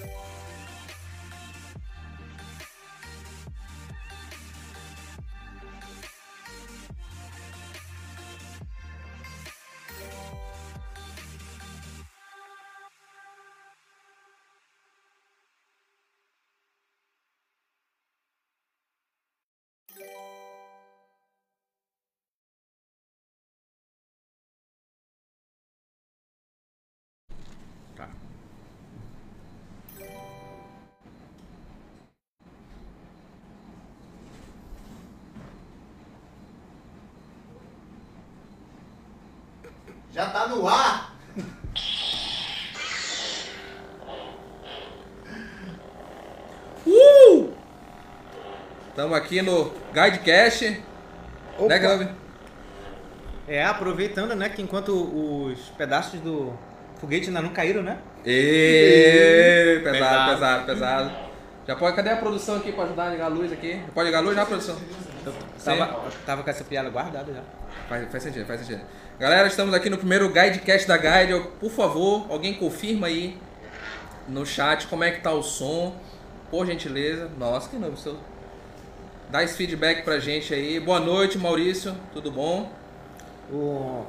Bye. Já tá no ar! Uh! Estamos aqui no Guidecast. Né, Gabi? É, aproveitando, né, que enquanto os pedaços do foguete ainda não caíram, né? Ê, pesado, Pesado. pesado, pesado. Já pode, cadê a produção aqui pra ajudar a ligar a luz aqui? Pode ligar a luz já, produção? Eu tava, tava com essa piada guardada já. Faz, faz sentido, faz sentido. Galera, estamos aqui no primeiro Guidecast da Guide. Por favor, alguém confirma aí no chat como é que tá o som. Por gentileza. Nossa, que novo. Seu... Dá esse feedback pra gente aí. Boa noite, Maurício. Tudo bom? O,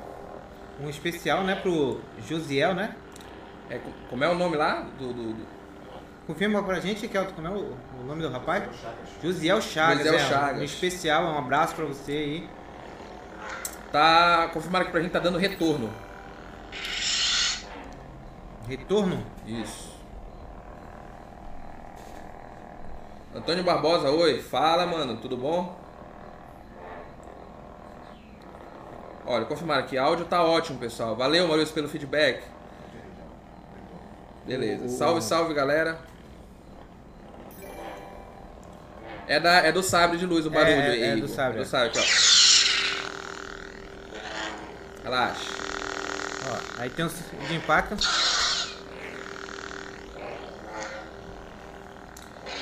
um especial, né, pro Josiel, né? É, co- como é o nome lá? Do, do- do- Confirma pra gente, Kelton, como é o, o nome do rapaz? Josiel Chagas. Josiel é, Chagas. Um especial, um abraço pra você aí. Tá confirmado aqui pra gente, tá dando retorno. Retorno? Isso. Antônio Barbosa, oi. Fala, mano. Tudo bom? Olha, confirmaram aqui. Áudio tá ótimo, pessoal. Valeu, Maurício, pelo feedback. Beleza. Salve, salve, galera. É, da, é do sabre de luz o barulho É, aí. é do sabre, É do é. sabre, aqui, ó. Relaxa. Ó, aí tem um de impacto.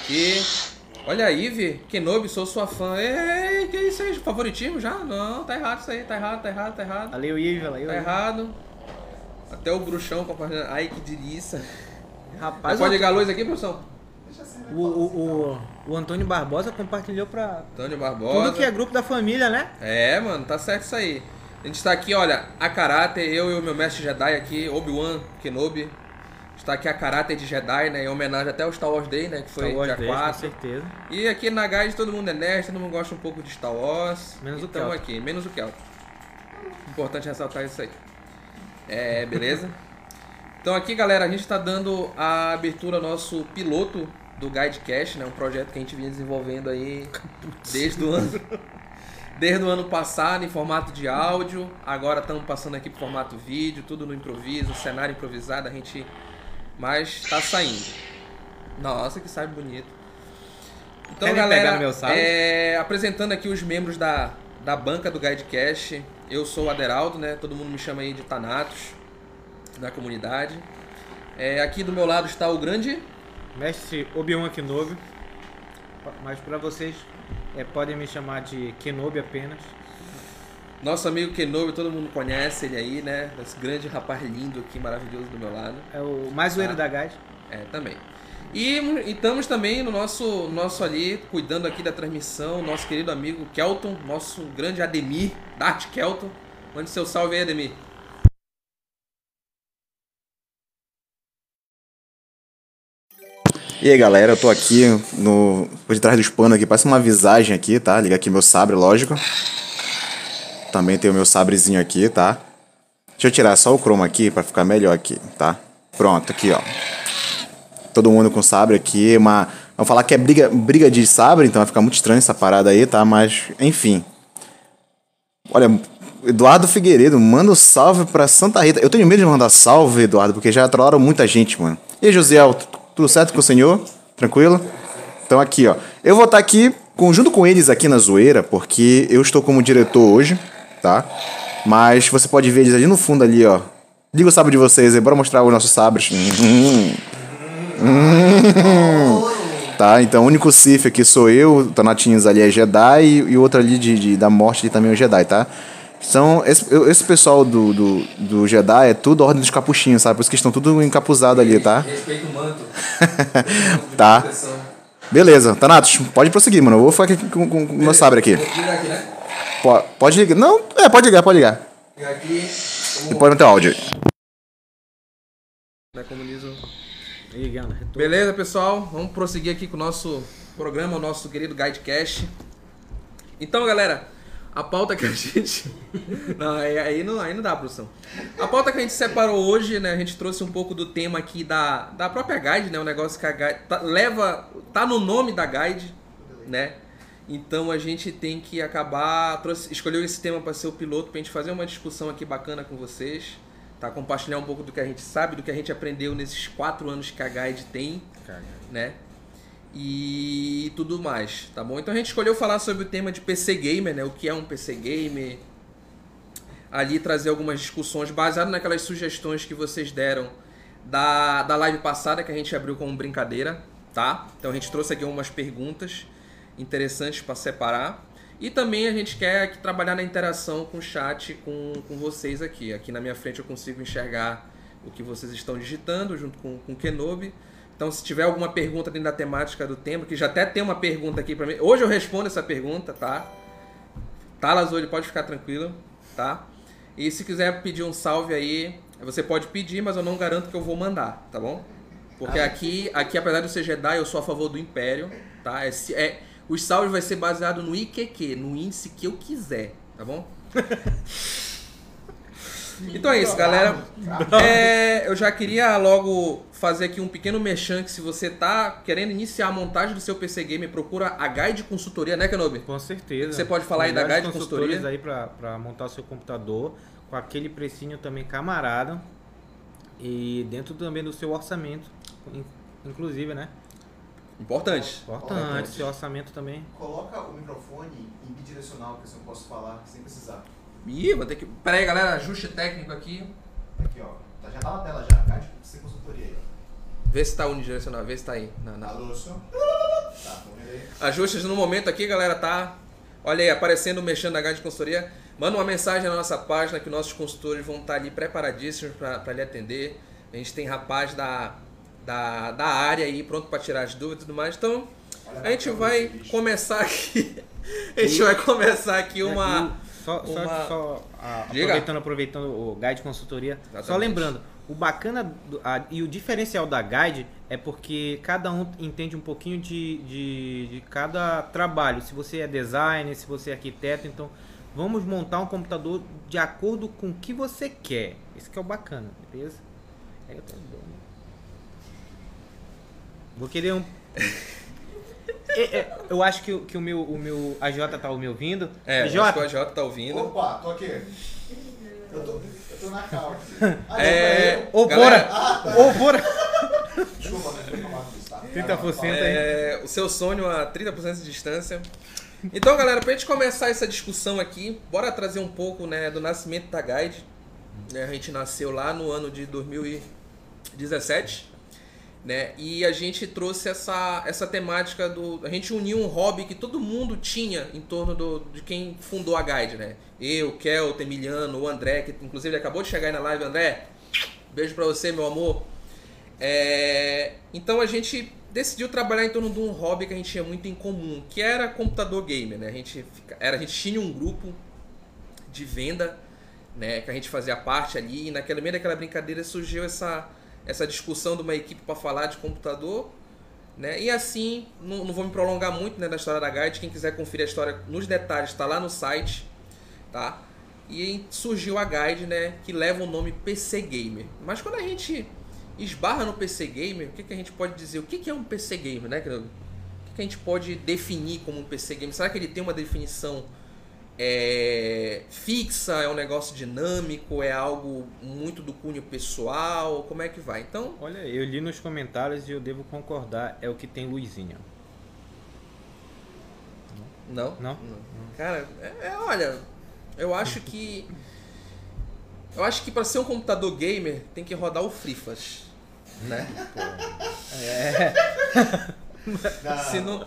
E olha aí, Vi, Kenobi, sou sua fã. Ei, que isso aí? Favoritismo já? Não, tá errado isso aí, tá errado, tá errado, tá errado. Valeu, valeu. Tá errado. Até o bruxão compartilhando. Ai, que delícia. Rapaz, pode o, ligar a luz aqui, produção? O, o, o Antônio Barbosa compartilhou pra Antônio Barbosa. tudo que é grupo da família, né? É, mano, tá certo isso aí. A gente tá aqui, olha, a caráter, eu e o meu mestre Jedi aqui, Obi-Wan Kenobi. Está aqui a caráter de Jedi, né? Em homenagem até ao Star Wars Day, né? Que foi Star Wars dia 10, com 4. certeza. E aqui na Guide todo mundo é nerd, todo mundo gosta um pouco de Star Wars. Menos o então Kelton. aqui, menos o Kelton. Importante ressaltar isso aí. É, beleza? Então aqui, galera, a gente está dando a abertura ao nosso piloto do Guidecast, né? Um projeto que a gente vinha desenvolvendo aí desde o ano desde o ano passado em formato de áudio. Agora estamos passando aqui para formato vídeo, tudo no improviso, cenário improvisado, a gente mas tá saindo. Nossa, que sabe bonito. Então, Querem galera, é, apresentando aqui os membros da, da banca do Guidecast. Eu sou o Aderaldo, né? Todo mundo me chama aí de Thanatos, da comunidade. É, aqui do meu lado está o grande Mestre Obi-Wan Kenobi. Mas pra vocês, é, podem me chamar de Kenobi apenas. nosso amigo Kenobi, todo mundo conhece ele aí, né? Esse grande rapaz lindo aqui, maravilhoso do meu lado. É o mais zoeiro Ah. da Guide. É, também. E, e estamos também no nosso, nosso ali, cuidando aqui da transmissão, nosso querido amigo Kelton, nosso grande Ademir, Dart Kelton. Mande seu salve aí, Ademir. E aí galera, eu tô aqui no. por detrás dos panos aqui, parece uma visagem aqui, tá? Liga aqui meu sabre, lógico. Também tem o meu sabrezinho aqui, tá? Deixa eu tirar só o chroma aqui pra ficar melhor aqui, tá? Pronto, aqui ó. Todo mundo com sabre aqui, uma. Vamos falar que é briga, briga de sabre, então vai ficar muito estranho essa parada aí, tá? Mas, enfim. Olha, Eduardo Figueiredo, manda um salve pra Santa Rita. Eu tenho medo de mandar salve, Eduardo, porque já trollaram muita gente, mano. E t- tudo certo com o senhor? Tranquilo? Então aqui, ó. Eu vou estar aqui com- junto com eles aqui na zoeira, porque eu estou como diretor hoje, tá? Mas você pode ver eles ali no fundo ali, ó. Liga o sabre de vocês aí, bora mostrar os nossos sabres. Hum. Hum. Tá, então o único Sith aqui sou eu, o Tanatinhos ali é Jedi e, o outro ali de, de- da morte ali também é Jedi, tá? São, esse, esse pessoal do, do, do Jedi é tudo ordem dos capuchinhos, sabe? Por isso que estão tudo encapuzado ali, tá? Respeita o manto. Tá. Beleza, Thanatos, pode prosseguir, mano. Eu vou ficar aqui com, com, com o meu sabre aqui. Liga aqui, né? Po- Pode ligar. Não, é, pode ligar, pode ligar. Liga aqui. E pode meter o áudio. Né, retorno. Beleza, pessoal? Vamos prosseguir aqui com o nosso programa, o nosso querido Guidecast. Então, galera, a pauta que a gente. Não, aí, não, aí não dá, produção. A pauta que a gente separou hoje, né? A gente trouxe um pouco do tema aqui da, da própria guide, né? O negócio que a guide tá, leva. tá no nome da guide, né? Então a gente tem que acabar. Trouxe, escolheu esse tema para ser o piloto, pra gente fazer uma discussão aqui bacana com vocês. Tá? Compartilhar um pouco do que a gente sabe, do que a gente aprendeu nesses quatro anos que a Guide tem, né? E tudo mais, tá bom? Então a gente escolheu falar sobre o tema de PC Gamer, né? O que é um PC Gamer. Ali trazer algumas discussões baseadas naquelas sugestões que vocês deram da, da live passada que a gente abriu como brincadeira, tá? Então a gente trouxe aqui algumas perguntas interessantes para separar. E também a gente quer trabalhar na interação com o chat, com, com vocês aqui. Aqui na minha frente eu consigo enxergar o que vocês estão digitando junto com, com o Kenobi. Então, se tiver alguma pergunta dentro da temática do tema, que já até tem uma pergunta aqui para mim. Hoje eu respondo essa pergunta, tá? Tá, Lazuli, pode ficar tranquilo, tá? E se quiser pedir um salve aí, você pode pedir, mas eu não garanto que eu vou mandar, tá bom? Porque aqui, aqui apesar de eu ser Jedi, eu sou a favor do Império, tá? É, é, os salves vai ser baseado no IQQ, no índice que eu quiser, tá bom? então é isso, galera. É, eu já queria logo fazer aqui um pequeno merchan que se você tá querendo iniciar a montagem do seu PC Game, procura a Guide Consultoria, né, Kenobi? Com certeza. Você pode falar aí da Guide Consultoria? aí para montar o seu computador com aquele precinho também camarada e dentro também do seu orçamento, inclusive, né? Importante. Importante, seu orçamento também. Coloca o microfone em bidirecional, que assim eu posso falar sem precisar. Ih, vou ter que. Pera aí, galera, ajuste técnico aqui. Aqui, ó. Tá, já tá na tela já, Guide sem consultoria aí, ó. Vê se tá unidirecional, vê se tá aí. Na, na... Tá. Ajustes no momento aqui, galera, tá? Olha aí, aparecendo mexendo na de consultoria. Manda uma mensagem na nossa página que nossos consultores vão estar ali preparadíssimos para lhe atender. A gente tem rapaz da, da, da área aí pronto para tirar as dúvidas e tudo mais. Então, a gente vai começar aqui. A gente vai começar aqui uma. Só, só, uma... só a, aproveitando, aproveitando o Guide Consultoria. Exatamente. Só lembrando, o bacana do, a, e o diferencial da Guide é porque cada um entende um pouquinho de, de, de, cada trabalho. Se você é designer, se você é arquiteto, então vamos montar um computador de acordo com o que você quer. Isso que é o bacana, beleza? É, eu, tô... Vou querer um. É, é, eu acho que, que o meu, o meu AJ tá me ouvindo. É, AJ? acho que o AJ tá ouvindo. Opa, tô aqui. Eu tô, eu tô na calça. Ah, É, Ô, Bora! Ah, tá. Ô, Bora! Desculpa, mas foi falar disso, tá? 30% aí. É, o seu sonho a 30% de distância. Então, galera, pra gente começar essa discussão aqui, bora trazer um pouco né, do nascimento da Guide. Né, a gente nasceu lá no ano de 2017. Né, e a gente trouxe essa, essa temática do. A gente uniu um hobby que todo mundo tinha em torno do, de quem fundou a Guide, né? Eu, Kelton, Emiliano, o André, que inclusive acabou de chegar aí na live, André. Beijo pra você, meu amor. É, então a gente decidiu trabalhar em torno de um hobby que a gente tinha muito em comum, que era computador gamer, né? A gente, fica, era, a gente tinha um grupo de venda, né? Que a gente fazia parte ali, e naquela meio daquela brincadeira surgiu essa, essa discussão de uma equipe para falar de computador, né? E assim, não, não vou me prolongar muito né, na história da Guide, quem quiser conferir a história nos detalhes está lá no site, tá? E surgiu a Guide, né? Que leva o nome PC Gamer. Mas quando a gente esbarra no PC Gamer, o que, que a gente pode dizer? O que, que é um PC Gamer, né? O que, que a gente pode definir como um PC Gamer? Será que ele tem uma definição é, fixa? É um negócio dinâmico? É algo muito do cunho pessoal? Como é que vai? Então, Olha, eu li nos comentários e eu devo concordar, é o que tem luzinha. não? Não? Cara, é, é, olha, eu acho que. Eu acho que para ser um computador gamer tem que rodar o Frifas. Né? É. Não, Se não.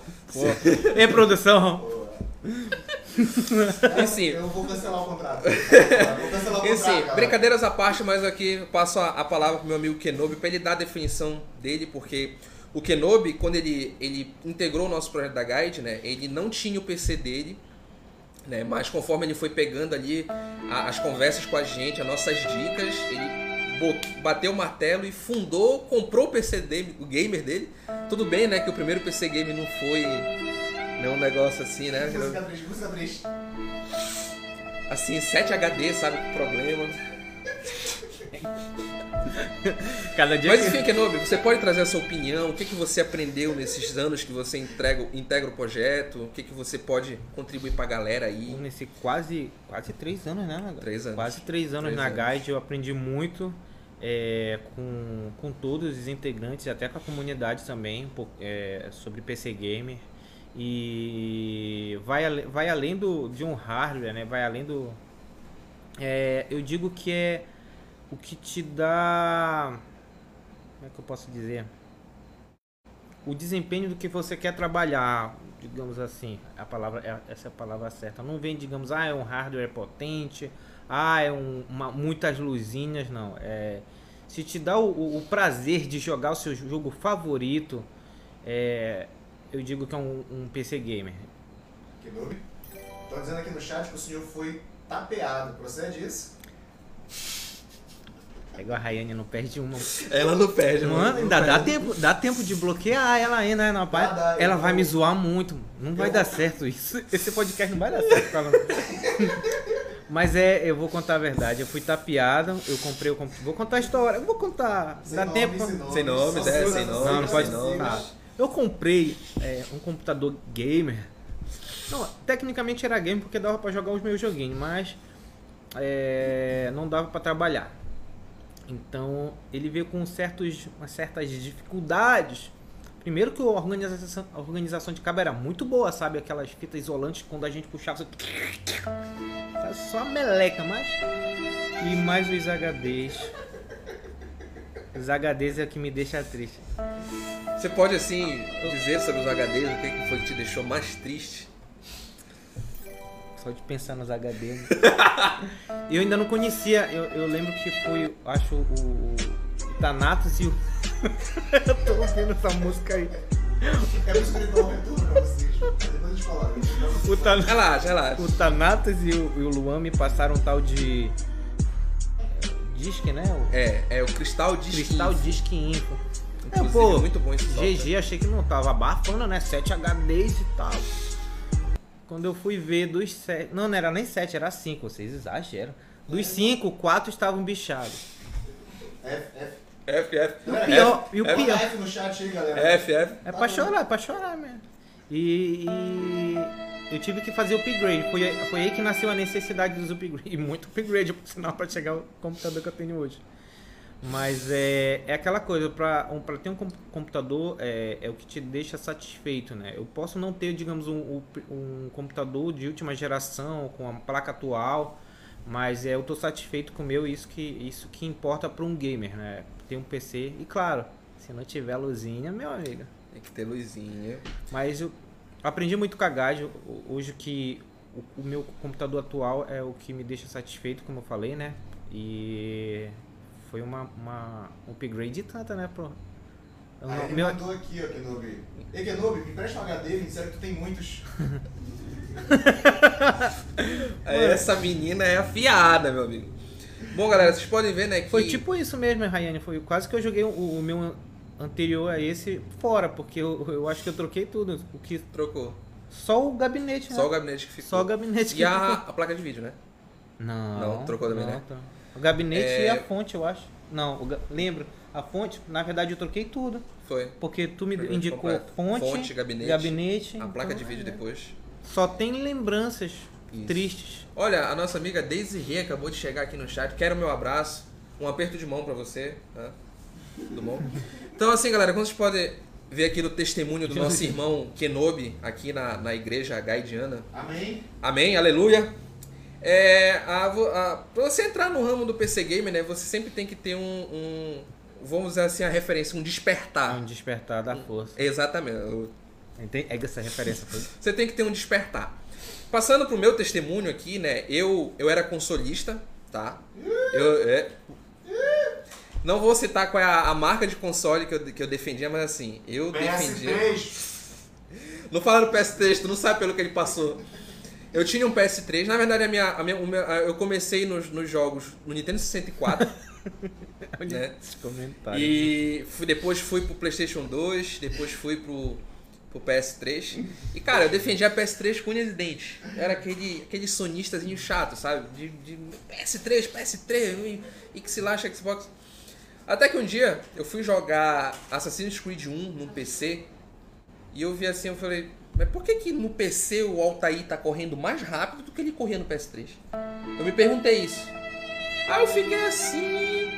Em produção. Enfim, Eu vou cancelar o contrato. Vou cancelar o contrato. Brincadeiras à parte, mas aqui eu passo a, a palavra pro meu amigo Kenobi para ele dar a definição dele, porque o Kenobi, quando ele, ele integrou o nosso projeto da Guide, né, ele não tinha o PC dele, né, mas conforme ele foi pegando ali a- as conversas com a gente, as nossas dicas, ele bateu o martelo e fundou, comprou o PC dele, o gamer dele. Tudo bem, né, que o primeiro PC game não foi né, um negócio assim, né? Música música triste. Assim, 7 HD, sabe, com problema. Cada dia Mas enfim, Kenobi, você pode trazer a sua opinião, o que, que você aprendeu nesses anos que você entrega, integra o projeto, o que, que você pode contribuir pra galera aí? Nesse quase, quase três anos, né? Três anos. Quase três anos três na anos. Guide, eu aprendi muito é, com, com todos os integrantes, até com a comunidade também, é, sobre PC Gamer. E vai, vai além do, de um hardware, né? Vai além do. É, eu digo que é o que te dá. Como é que eu posso dizer? O desempenho do que você quer trabalhar, digamos assim, a palavra é, essa é a palavra certa. Não vem, digamos, ah, é um hardware potente, ah, é um, uma, muitas luzinhas, não. É, se te dá o, o, prazer de jogar o seu jogo favorito, é, eu digo que é um, um PC gamer. Estou dizendo aqui no chat que o senhor foi tapeado, procede isso? É igual a Rayane não perde uma. Ela não perde, mano. Ainda dá tempo, dá tempo de bloquear ela ainda, né? Não, pai, dá, ela vai me zoar muito. Não vai dar certo isso. Esse podcast não vai dar certo pra ela. Mas é, eu vou contar a verdade. Eu fui tapeado, eu comprei o Vou contar a história. Eu vou contar. Sem dá nome, tempo. Sem nome, sem nome, é, sem nome. Não, não pode. Nome. Eu comprei é, um computador gamer. Não, tecnicamente era game porque dava para jogar os meus joguinhos, mas é, não dava para trabalhar. Então ele veio com certos, certas dificuldades. Primeiro que a organização, a organização de cabo era muito boa, sabe? Aquelas fitas isolantes quando a gente puxava. Tá só a meleca, mas. E mais os HDs. Os HDs é o que me deixa triste. Você pode assim dizer sobre os HDs o que foi que te deixou mais triste? Só de pensar nos HD. Né? eu ainda não conhecia, eu, eu lembro que foi, acho, o, o Thanatos e o. eu tô ouvindo essa música aí. É música de aventura pra vocês. Depois a gente fala. O Tan... Relaxa, relaxa. O Thanatos e o, e o Luan me passaram um tal de. Disque, né? O... É, é o Cristal Disque Cristal Disque Info. É, pô, muito bom esse GG, achei que não tava abafando, né? 7 HDs e tal. Quando eu fui ver dos sete. Não, não era nem sete, era cinco. Vocês exageram. Dos cinco, quatro estavam bichados. F, F. F, F. E o pior. E o F, pior. F no chat aí, galera. F, F. É pra chorar, é pra chorar mesmo. E, e, eu tive que fazer upgrade. Foi, foi aí que nasceu a necessidade dos upgrades. E muito upgrade, por sinal, pra chegar ao computador que eu tenho hoje. Mas é, é aquela coisa, para um, ter um computador é, é o que te deixa satisfeito, né? Eu posso não ter, digamos, um, um computador de última geração, com a placa atual, mas é, eu estou satisfeito com o meu, isso que, isso que importa para um gamer, né? Ter um PC, e claro, se não tiver luzinha, meu amigo. Tem que ter luzinha. Mas eu aprendi muito com a Gage, hoje que o, o meu computador atual é o que me deixa satisfeito, como eu falei, né? E foi uma, uma um upgrade tanta, né, pro. Eu ah, ele meu... mandou aqui, ó, Kenobi. Ei, Kenobi, me presta um HD, me disseram que tu tem muitos. Essa menina é afiada, meu amigo. Bom, galera, vocês podem ver, né, que... Foi tipo isso mesmo, Rayane. Foi quase que eu joguei o, o meu anterior a esse fora, porque eu, eu acho que eu troquei tudo. O que trocou? Só o gabinete, né? Só o gabinete que ficou. Só o gabinete que e a, a placa de vídeo, né? Não. Não, trocou também, não, né? Tá. O gabinete é... e a fonte, eu acho. Não, ga... lembro. A fonte, na verdade, eu troquei tudo. Foi. Porque tu me indicou completo. fonte, fonte, gabinete, gabinete a placa então, de vídeo é. depois. Só tem lembranças Isso. tristes. Olha, a nossa amiga Daisy Rê acabou de chegar aqui no chat. Quero meu abraço, um aperto de mão para você. Tá? Tudo bom? Então, assim, galera, como vocês podem ver aqui no testemunho do nosso irmão Kenobi, aqui na, na igreja gaidiana. Amém. Amém, aleluia. É, a, a, pra você entrar no ramo do PC Gamer, né, você sempre tem que ter um, um vamos dizer assim, a referência, um despertar. Um despertar da força. Exatamente. Eu... É essa referência. Foi? Você tem que ter um despertar. Passando pro meu testemunho aqui, né, eu, eu era consolista, tá? Eu, é... Não vou citar qual é a, a, marca de console que eu, que eu defendia, mas assim, eu PS3. defendia... Não fala do PS3, tu não sabe pelo que ele passou. Eu tinha um PS3, na verdade a minha, a minha, meu, eu comecei nos, nos jogos no Nintendo 64. né? E fui, depois fui pro PlayStation 2, depois fui pro, pro PS3. E cara, eu defendia a PS3 com unhas e dentes. Era aquele, aquele sonistazinho chato, sabe? De, de PS3, PS3, e que se Xbox. Até que um dia eu fui jogar Assassin's Creed 1 num PC e eu vi assim, eu falei, mas por que, que no PC o Altair tá correndo mais rápido do que ele corria no PS3? Eu me perguntei isso. Aí eu fiquei assim.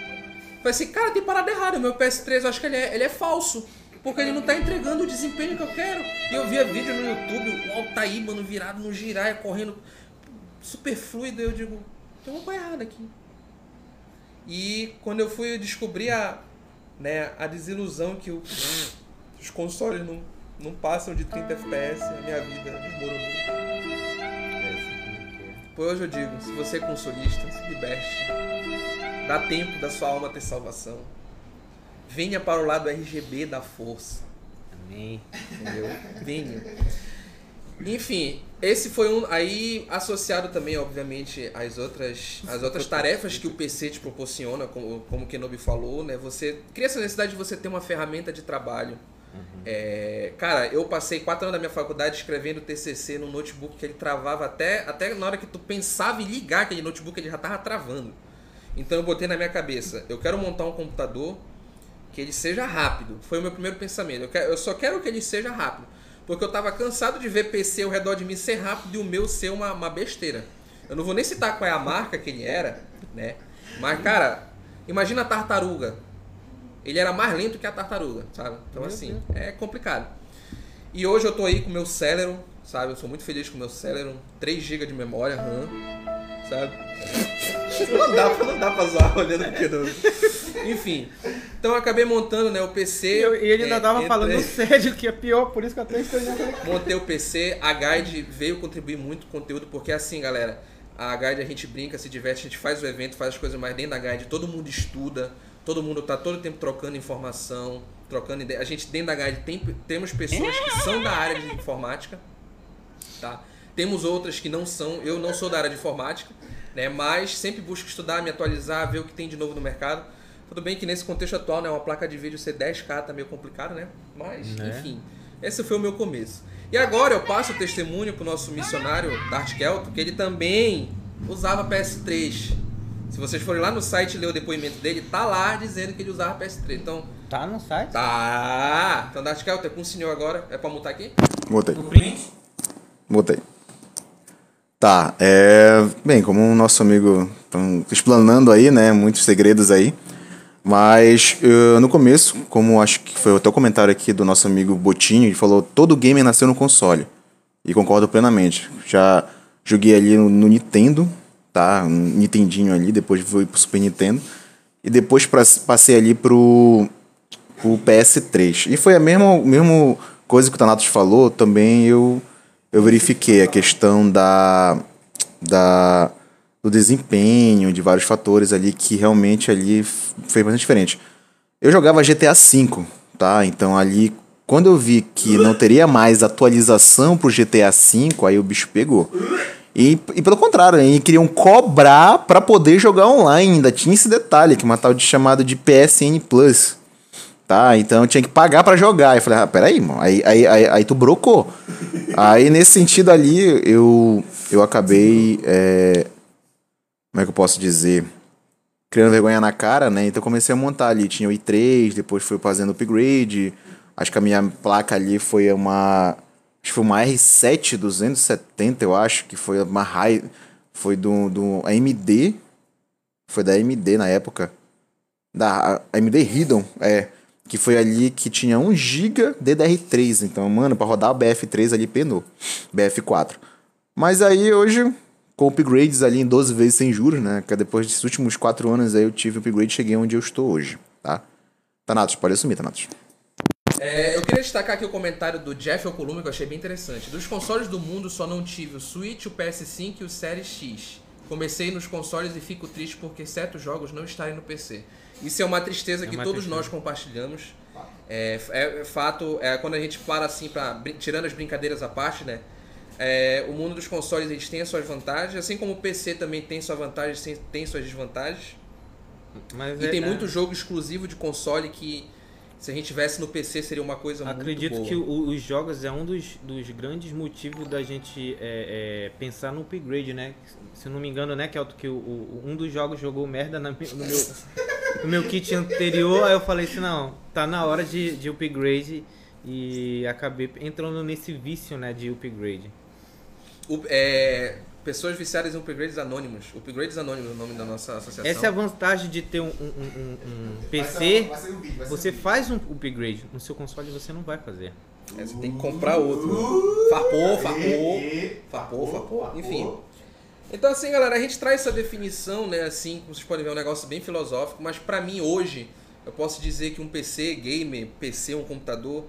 Falei assim, cara, tem parada errada. O meu PS3 eu acho que ele é, ele é falso. Porque ele não tá entregando o desempenho que eu quero. E eu via vídeo no YouTube, o Altair, mano, virado no giraia, correndo super fluido. Eu digo, tem uma coisa errada aqui. E quando eu fui descobrir a, né, a desilusão que o, os consoles não não passam de 30 FPS, a minha vida desmoronou. Por hoje eu digo, se você é consolista, se liberte. Dá tempo da sua alma ter salvação. Venha para o lado RGB da força. Amém. Entendeu? Venha. Enfim, esse foi um. Aí, associado também, obviamente, às outras, às outras tarefas que o PC te proporciona, como, como o Kenobi falou, né? Você cria essa necessidade de você ter uma ferramenta de trabalho Uhum. É, cara, eu passei quatro anos da minha faculdade escrevendo TCC no notebook que ele travava até, até na hora que tu pensava em ligar aquele notebook, ele já tava travando. Então eu botei na minha cabeça, eu quero montar um computador que ele seja rápido. Foi o meu primeiro pensamento. Eu, quero, eu só quero que ele seja rápido. Porque eu tava cansado de ver PC ao redor de mim ser rápido e o meu ser uma, uma besteira. Eu não vou nem citar qual é a marca que ele era, né? Mas, cara, imagina a tartaruga ele era mais lento que a tartaruga, sabe? Então, meu assim, Deus. é complicado. E hoje eu tô aí com o meu Celeron, sabe? Eu sou muito feliz com o meu Celeron. 3 GB de memória RAM, sabe? Não dá, não dá pra zoar olhando aqui não. Enfim. Então eu acabei montando né, o PC. E, eu, e ele ainda é, tava entre... falando sério, que é pior, por isso que eu até estou Montei o PC, a Guide veio contribuir muito com o conteúdo, porque assim, galera, a Guide a gente brinca, se diverte, a gente faz o evento, faz as coisas mais dentro da Guide, todo mundo estuda, Todo mundo está todo o tempo trocando informação, trocando ideia. A gente dentro da Guide tem, temos pessoas que são da área de informática, tá? Temos outras que não são. Eu não sou da área de informática, né? Mas sempre busco estudar, me atualizar, ver o que tem de novo no mercado. Tudo bem que nesse contexto atual, né, uma placa de vídeo ser 10K tá meio complicado, né? Mas, né? enfim, esse foi o meu começo. E agora eu passo o testemunho pro nosso missionário Dart Kelto, que ele também usava PS3. Se vocês forem lá no site e ler o depoimento dele, tá lá dizendo que ele usava PS3. Então. Tá no site? Tá! Então, Darth Kelter, com o senhor agora. É pra mutar aqui? Mutei. Mutei. Tá, é. Bem, como o nosso amigo tá explanando aí, né? Muitos segredos aí. Mas eu, no começo, como acho que foi até o comentário aqui do nosso amigo Botinho, ele falou: todo gamer nasceu no console. E concordo plenamente. Já joguei ali no, no Nintendo, tá? Um Nintendinho ali, depois fui pro Super Nintendo. E depois pra, passei ali pro, pro PS3. E foi a mesma, mesma coisa que o Thanatos falou, também eu, eu verifiquei a questão da, da, do desempenho, de vários fatores ali que realmente ali foi bastante diferente. Eu jogava GTA V, tá? Então ali, quando eu vi que não teria mais atualização pro GTA V, aí o bicho pegou. E, e pelo contrário, né? queriam cobrar para poder jogar online. Ainda tinha esse detalhe, que uma tal de chamado de PSN Plus. Tá? Então eu tinha que pagar para jogar. Eu falei, ah, peraí, mano. Aí, aí, aí, aí tu brocou. aí nesse sentido ali, eu, eu acabei. É... Como é que eu posso dizer? Criando vergonha na cara, né? Então eu comecei a montar ali. Tinha o i3, depois fui fazendo upgrade. Acho que a minha placa ali foi uma Acho que foi uma R7 270, eu acho, que foi uma high. Foi do, do AMD. Foi da AMD na época. Da AMD Riddle, é. Que foi ali que tinha 1 GB DDR3. Então, mano, para rodar o BF3 ali penou. BF4. Mas aí hoje, com upgrades ali em 12 vezes sem juros, né? Que depois desses últimos 4 anos aí eu tive upgrade e cheguei onde eu estou hoje, tá? Thanatos, pode assumir, Thanatos. É, eu queria destacar aqui o comentário do Jeff Okulume, que eu achei bem interessante. Dos consoles do mundo, só não tive o Switch, o PS5 e o Series X. Comecei nos consoles e fico triste porque certos jogos não estarem no PC. Isso é uma tristeza é que uma todos tristeza. nós compartilhamos. É, é, é, fato, é quando a gente para assim, pra, tirando as brincadeiras à parte, né? É, o mundo dos consoles eles tem as suas vantagens, assim como o PC também tem suas vantagens, tem suas desvantagens. Mas e é, tem muito jogo exclusivo de console que se a gente tivesse no PC seria uma coisa Acredito muito boa. Acredito que os jogos é um dos, dos grandes motivos da gente é, é, pensar no upgrade, né? Se não me engano, né, Kelto, que o, o, um dos jogos jogou merda na, no meu... no meu kit anterior, aí eu falei assim, não, tá na hora de, de upgrade e acabei entrando nesse vício, né, de upgrade. O, é, pessoas viciadas em upgrades anônimos. Upgrades anônimos é o nome da nossa associação. Essa é a vantagem de ter um, um, um, um PC. Vai ser, vai ser vídeo, você faz um upgrade, no seu console você não vai fazer. É, você tem que comprar outro. Uh, farpou, farpou, farpou, farpou, enfim. Então assim, galera, a gente traz essa definição, né, assim, como vocês podem ver, é um negócio bem filosófico, mas para mim hoje, eu posso dizer que um PC gamer, PC, um computador,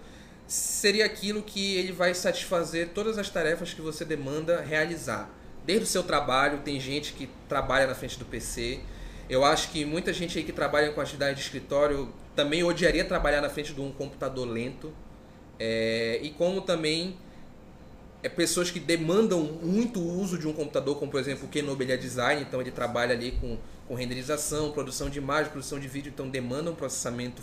seria aquilo que ele vai satisfazer todas as tarefas que você demanda realizar. Desde o seu trabalho, tem gente que trabalha na frente do PC. Eu acho que muita gente aí que trabalha com atividade de escritório também odiaria trabalhar na frente de um computador lento. É, e como também é pessoas que demandam muito o uso de um computador, como por exemplo o Kenobi é design, então ele trabalha ali com, com renderização, produção de imagem, produção de vídeo, então demanda um processamento,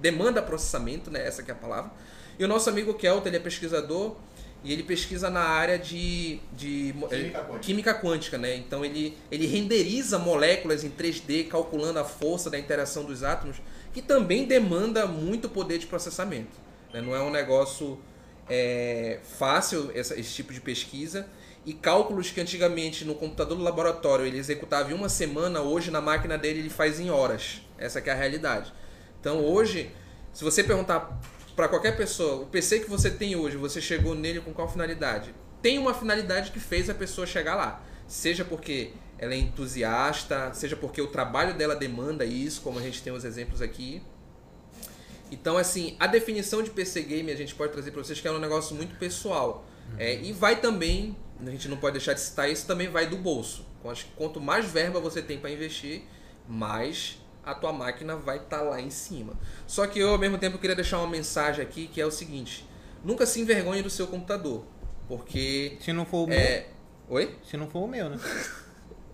demanda processamento, né, essa que é a palavra. E o nosso amigo Kelton, ele é pesquisador e ele pesquisa na área de, de química, quântica. química quântica, né? Então ele, ele renderiza moléculas em 3D, calculando a força da interação dos átomos, que também demanda muito poder de processamento. Né? Não é um negócio é, fácil essa, esse tipo de pesquisa. E cálculos que antigamente no computador do laboratório ele executava em uma semana, hoje na máquina dele ele faz em horas. Essa é a realidade. Então hoje, se você perguntar para qualquer pessoa, o PC que você tem hoje, você chegou nele com qual finalidade? Tem uma finalidade que fez a pessoa chegar lá. Seja porque ela é entusiasta, seja porque o trabalho dela demanda isso, como a gente tem os exemplos aqui. Então, assim, a definição de PC Game a gente pode trazer para vocês que é um negócio muito pessoal. Uhum. É, e vai também, a gente não pode deixar de citar isso, também vai do bolso. Acho que quanto mais verba você tem para investir, mais a tua máquina vai estar tá lá em cima. Só que eu, ao mesmo tempo, queria deixar uma mensagem aqui que é o seguinte: nunca se envergonhe do seu computador. Porque. Se não for o é... meu. Oi? Se não for o meu, né?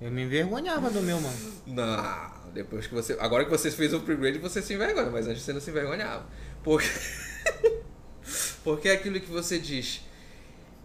Eu me envergonhava do meu, mano. Não, depois que você. Agora que você fez o upgrade, você se envergonha, mas antes você não se envergonhava. Porque. Porque é aquilo que você diz.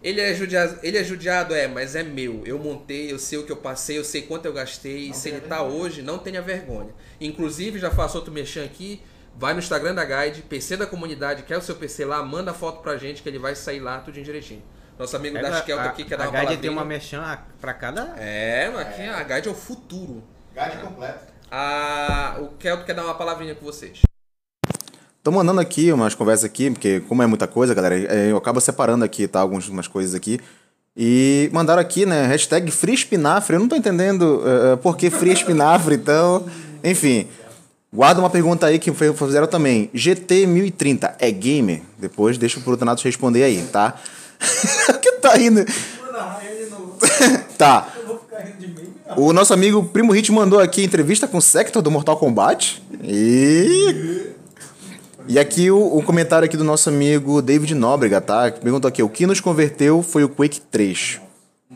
Ele é, judiado, ele é judiado, é, mas é meu. Eu montei, eu sei o que eu passei, eu sei quanto eu gastei. Não e se ele tá hoje, não tenha vergonha. Inclusive, já faço outro mexão aqui. Vai no Instagram da Guide, PC da comunidade, quer o seu PC lá, manda foto pra gente que ele vai sair lá tudo direitinho. Nosso amigo é, da Skelta aqui quer dar uma A Guide tem uma mexã pra cada. É, mas aqui é. a Guide é o futuro. Guide completo. A, o Kelto quer dar uma palavrinha com vocês. Tô mandando aqui umas conversas aqui, porque como é muita coisa, galera, é, eu acabo separando aqui, tá? Algumas coisas aqui. E mandaram aqui, né? Hashtag Free Espinafre. Eu não tô entendendo uh, por que Free Espinafre, então... Enfim, guarda uma pergunta aí que fizeram também. GT 1030 é gamer? Depois deixa o Protanato responder aí, tá? que tá indo? tá. O nosso amigo Primo Hit mandou aqui entrevista com o Sector do Mortal Kombat. E... E aqui o, o, comentário aqui do nosso amigo David Nóbrega, tá? Perguntou aqui, o que nos converteu foi o Quake 3.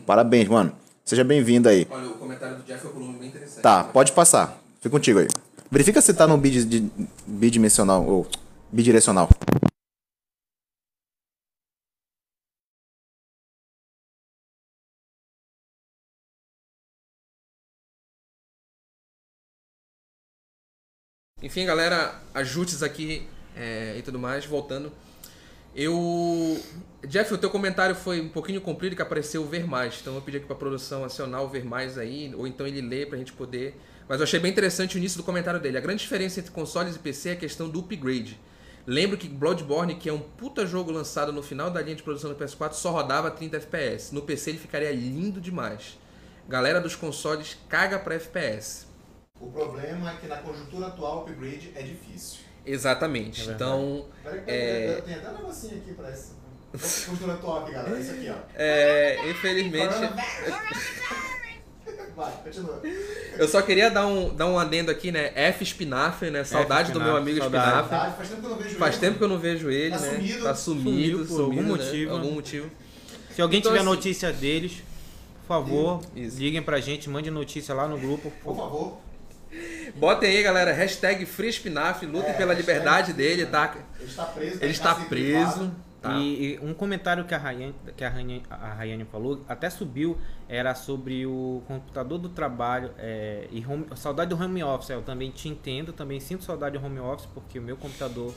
Parabéns, mano. Seja bem-vindo aí. Olha, o comentário do Jeff é um bem interessante. Tá, pode passar. Fica contigo aí. Verifica se tá no bid, bidimensional ou bidirecional. Enfim, galera, ajustes aqui é, e tudo mais, voltando. Eu. Jeff, o teu comentário foi um pouquinho comprido que apareceu ver mais. Então eu pedi aqui pra produção acionar o ver mais aí, ou então ele lê pra gente poder. Mas eu achei bem interessante o início do comentário dele. A grande diferença entre consoles e PC é a questão do upgrade. Lembro que Bloodborne, que é um puta jogo lançado no final da linha de produção do PS4, só rodava 30 FPS. No PC ele ficaria lindo demais. Galera dos consoles caga pra FPS. O problema é que na conjuntura atual o upgrade é difícil. Exatamente. É então. Peraí, é... Tem até um negocinho aqui pra essa. Cultura top, galera. Isso aqui, ó. É, infelizmente. Vai, continua. Eu só queria dar um, dar um adendo aqui, né? F Spinafre, né? Saudade F, do meu amigo Spinafre. Faz tempo que eu não vejo Faz ele. tempo que eu não vejo ele, tá né? Sumido. Tá sumido, sumido por algum né? motivo. Algum motivo. Se alguém então, tiver assim, notícia deles, por favor, isso. liguem pra gente, mande notícia lá no grupo. Por favor. Botem aí, galera, hashtag Free lutem é, pela liberdade dele, tá? Ele está preso. Ele está preso. Tá. E, e, um comentário que a Rayane, que a Rayane, a Rayane falou, até subiu, era sobre o computador do trabalho é, e home, saudade do home office. Eu também te entendo, também sinto saudade do home office, porque o meu computador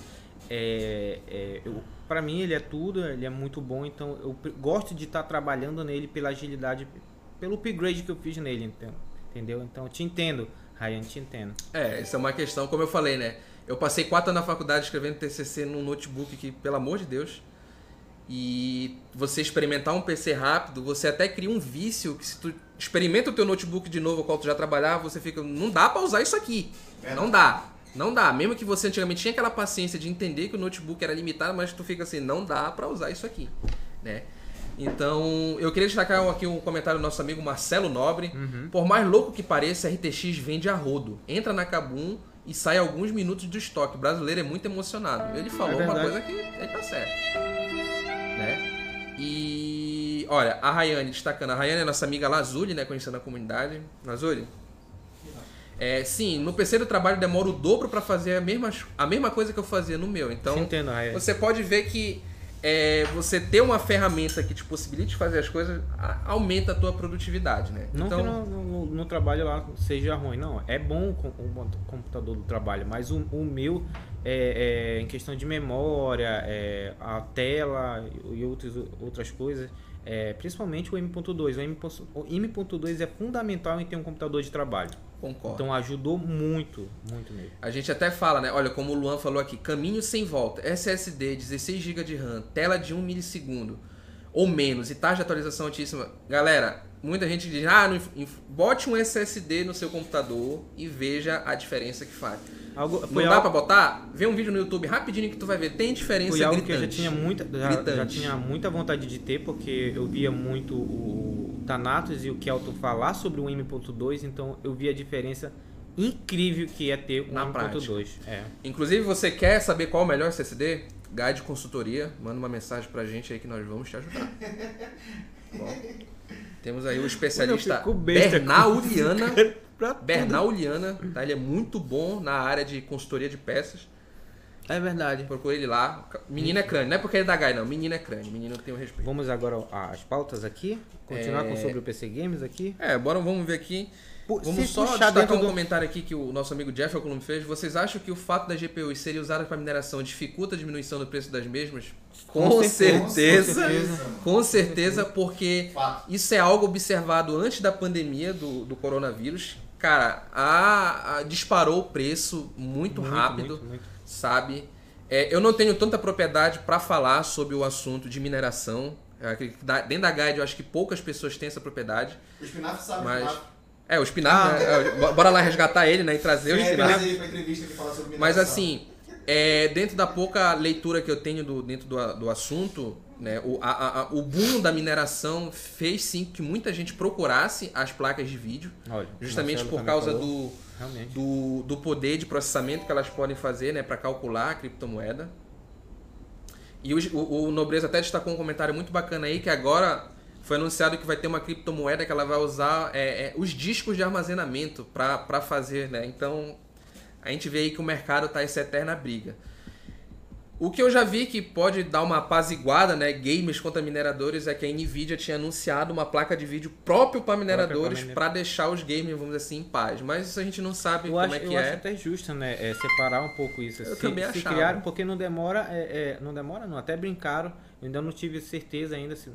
é, é para mim ele é tudo, ele é muito bom, então eu gosto de estar tá trabalhando nele pela agilidade, pelo upgrade que eu fiz nele, então, entendeu? Então eu te entendo, Ryan, te entendo. É, essa é uma questão, como eu falei, né? Eu passei quatro anos na faculdade escrevendo TCC num notebook que, pelo amor de Deus, e você experimentar um PC rápido, você até cria um vício que se tu experimenta o teu notebook de novo, qual tu já trabalhava, você fica, não dá para usar isso aqui. É. Não dá. Não dá. Mesmo que você antigamente tinha aquela paciência de entender que o notebook era limitado, mas tu fica assim, não dá para usar isso aqui, né? Então, eu queria destacar aqui um comentário do nosso amigo Marcelo Nobre. Uhum. Por mais louco que pareça, RTX vende a rodo. Entra na Kabum e sai alguns minutos do estoque. O brasileiro é muito emocionado. Ele falou é uma coisa que ele tá certo né? E olha, a Rayane destacando, a Rayane é nossa amiga Lazuli, né? Conhecendo a comunidade. Lazuli? É, sim, no PC do trabalho demora o dobro para fazer a mesma, a mesma coisa que eu fazia no meu. Então, Entendo, você pode ver que é, você ter uma ferramenta que te possibilite fazer as coisas aumenta a tua produtividade, né? Não então, que no, no, no, trabalho lá seja ruim, não. É bom o computador do trabalho, mas o, o meu é, é, em questão de memória, é, a tela e outros, outras coisas, é, principalmente o M.2. O M.2 é fundamental em ter um computador de trabalho. Concordo. Então ajudou muito, muito mesmo. A gente até fala, né? Olha, como o Luan falou aqui, caminho sem volta, SSD, 16 GB de RAM, tela de 1 milissegundo ou menos e taxa de atualização altíssima. Galera, muita gente diz, ah, bote um SSD no seu computador e veja a diferença que faz. Algo, não dá algo... pra botar? Vê um vídeo no YouTube rapidinho que tu vai ver. Tem diferença foi algo gritante. que eu já tinha muita, já, já, tinha muita vontade de ter, porque eu via muito o Thanatos e o Kelton falar sobre o M.2, então eu via a diferença incrível que é ter o M.2. É. Inclusive, você quer saber qual é o melhor SSD? Guide Consultoria, manda uma mensagem pra gente aí que nós vamos te ajudar. Bom, temos aí o especialista Bernal Uriana Bernal Uliana, tá? Ele é muito bom na área de consultoria de peças. É verdade. Procure ele lá. Menino é crânio. Não é porque ele é da GAI, não. Menino é crânio. Menino tem o respeito. Vamos agora às pautas aqui. Continuar é... com sobre o PC Games aqui. É, bora, vamos ver aqui. Vamos só destacar um do... comentário aqui que o nosso amigo Jeff Alcolum fez. Vocês acham que o fato das GPUs serem usadas para mineração dificulta a diminuição do preço das mesmas? Com, com certeza, certeza, com certeza, porque isso é algo observado antes da pandemia do, do coronavírus cara, a, a disparou o preço muito, muito rápido, muito, muito. Sabe? É, eu não tenho tanta propriedade para falar sobre o assunto de mineração. Dentro da guide eu acho que poucas pessoas têm essa propriedade. O Spinaf sabe, mas... É, o Spinaf, ah, né? É, bora lá resgatar ele, né? E trazer Sim, o Spinaf. Ele entrevista que fala sobre Mas assim, é, dentro da pouca leitura que eu tenho do, dentro do, do assunto, né, o, a, a, o boom da mineração fez sim que muita gente procurasse as placas de vídeo, Olha, justamente por causa do, do, do, poder de processamento que elas podem fazer né, para calcular a criptomoeda. E o, o, o Nobreza até destacou um comentário muito bacana aí que agora foi anunciado que vai ter uma criptomoeda que ela vai usar é, é, os discos de armazenamento para fazer, né? Então a gente vê aí que o mercado está essa eterna briga. O que eu já vi que pode dar uma apaziguada, né, gamers contra mineradores, é que a Nvidia tinha anunciado uma placa de vídeo próprio para mineradores para deixar os gamers, vamos dizer assim, em paz. Mas isso a gente não sabe eu como acho, é que eu é. Eu acho até justo, né, é, separar um pouco isso. Eu se, também se achava. criaram, porque não demora, é, é, não demora não, até brincaram. Eu ainda não tive certeza ainda, se,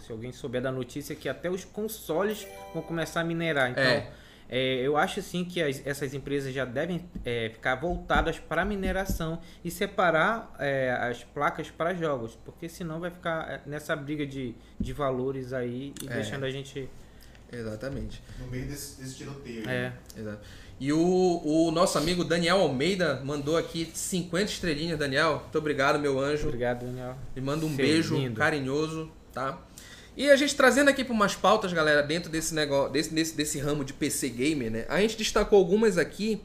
se alguém souber da notícia, que até os consoles vão começar a minerar. Então... É é, eu acho sim que as, essas empresas já devem é, ficar voltadas para mineração e separar é, as placas para jogos, porque senão vai ficar é, nessa briga de, de valores aí e é. deixando a gente. Exatamente. No meio desse, desse tiroteio. É. Exato. E o, o nosso amigo Daniel Almeida mandou aqui 50 estrelinhas, Daniel. Muito obrigado, meu anjo. Obrigado, Daniel. E manda um Seu beijo lindo. carinhoso, tá? E a gente trazendo aqui para umas pautas, galera, dentro desse negócio, desse, desse, desse ramo de PC gamer, né? A gente destacou algumas aqui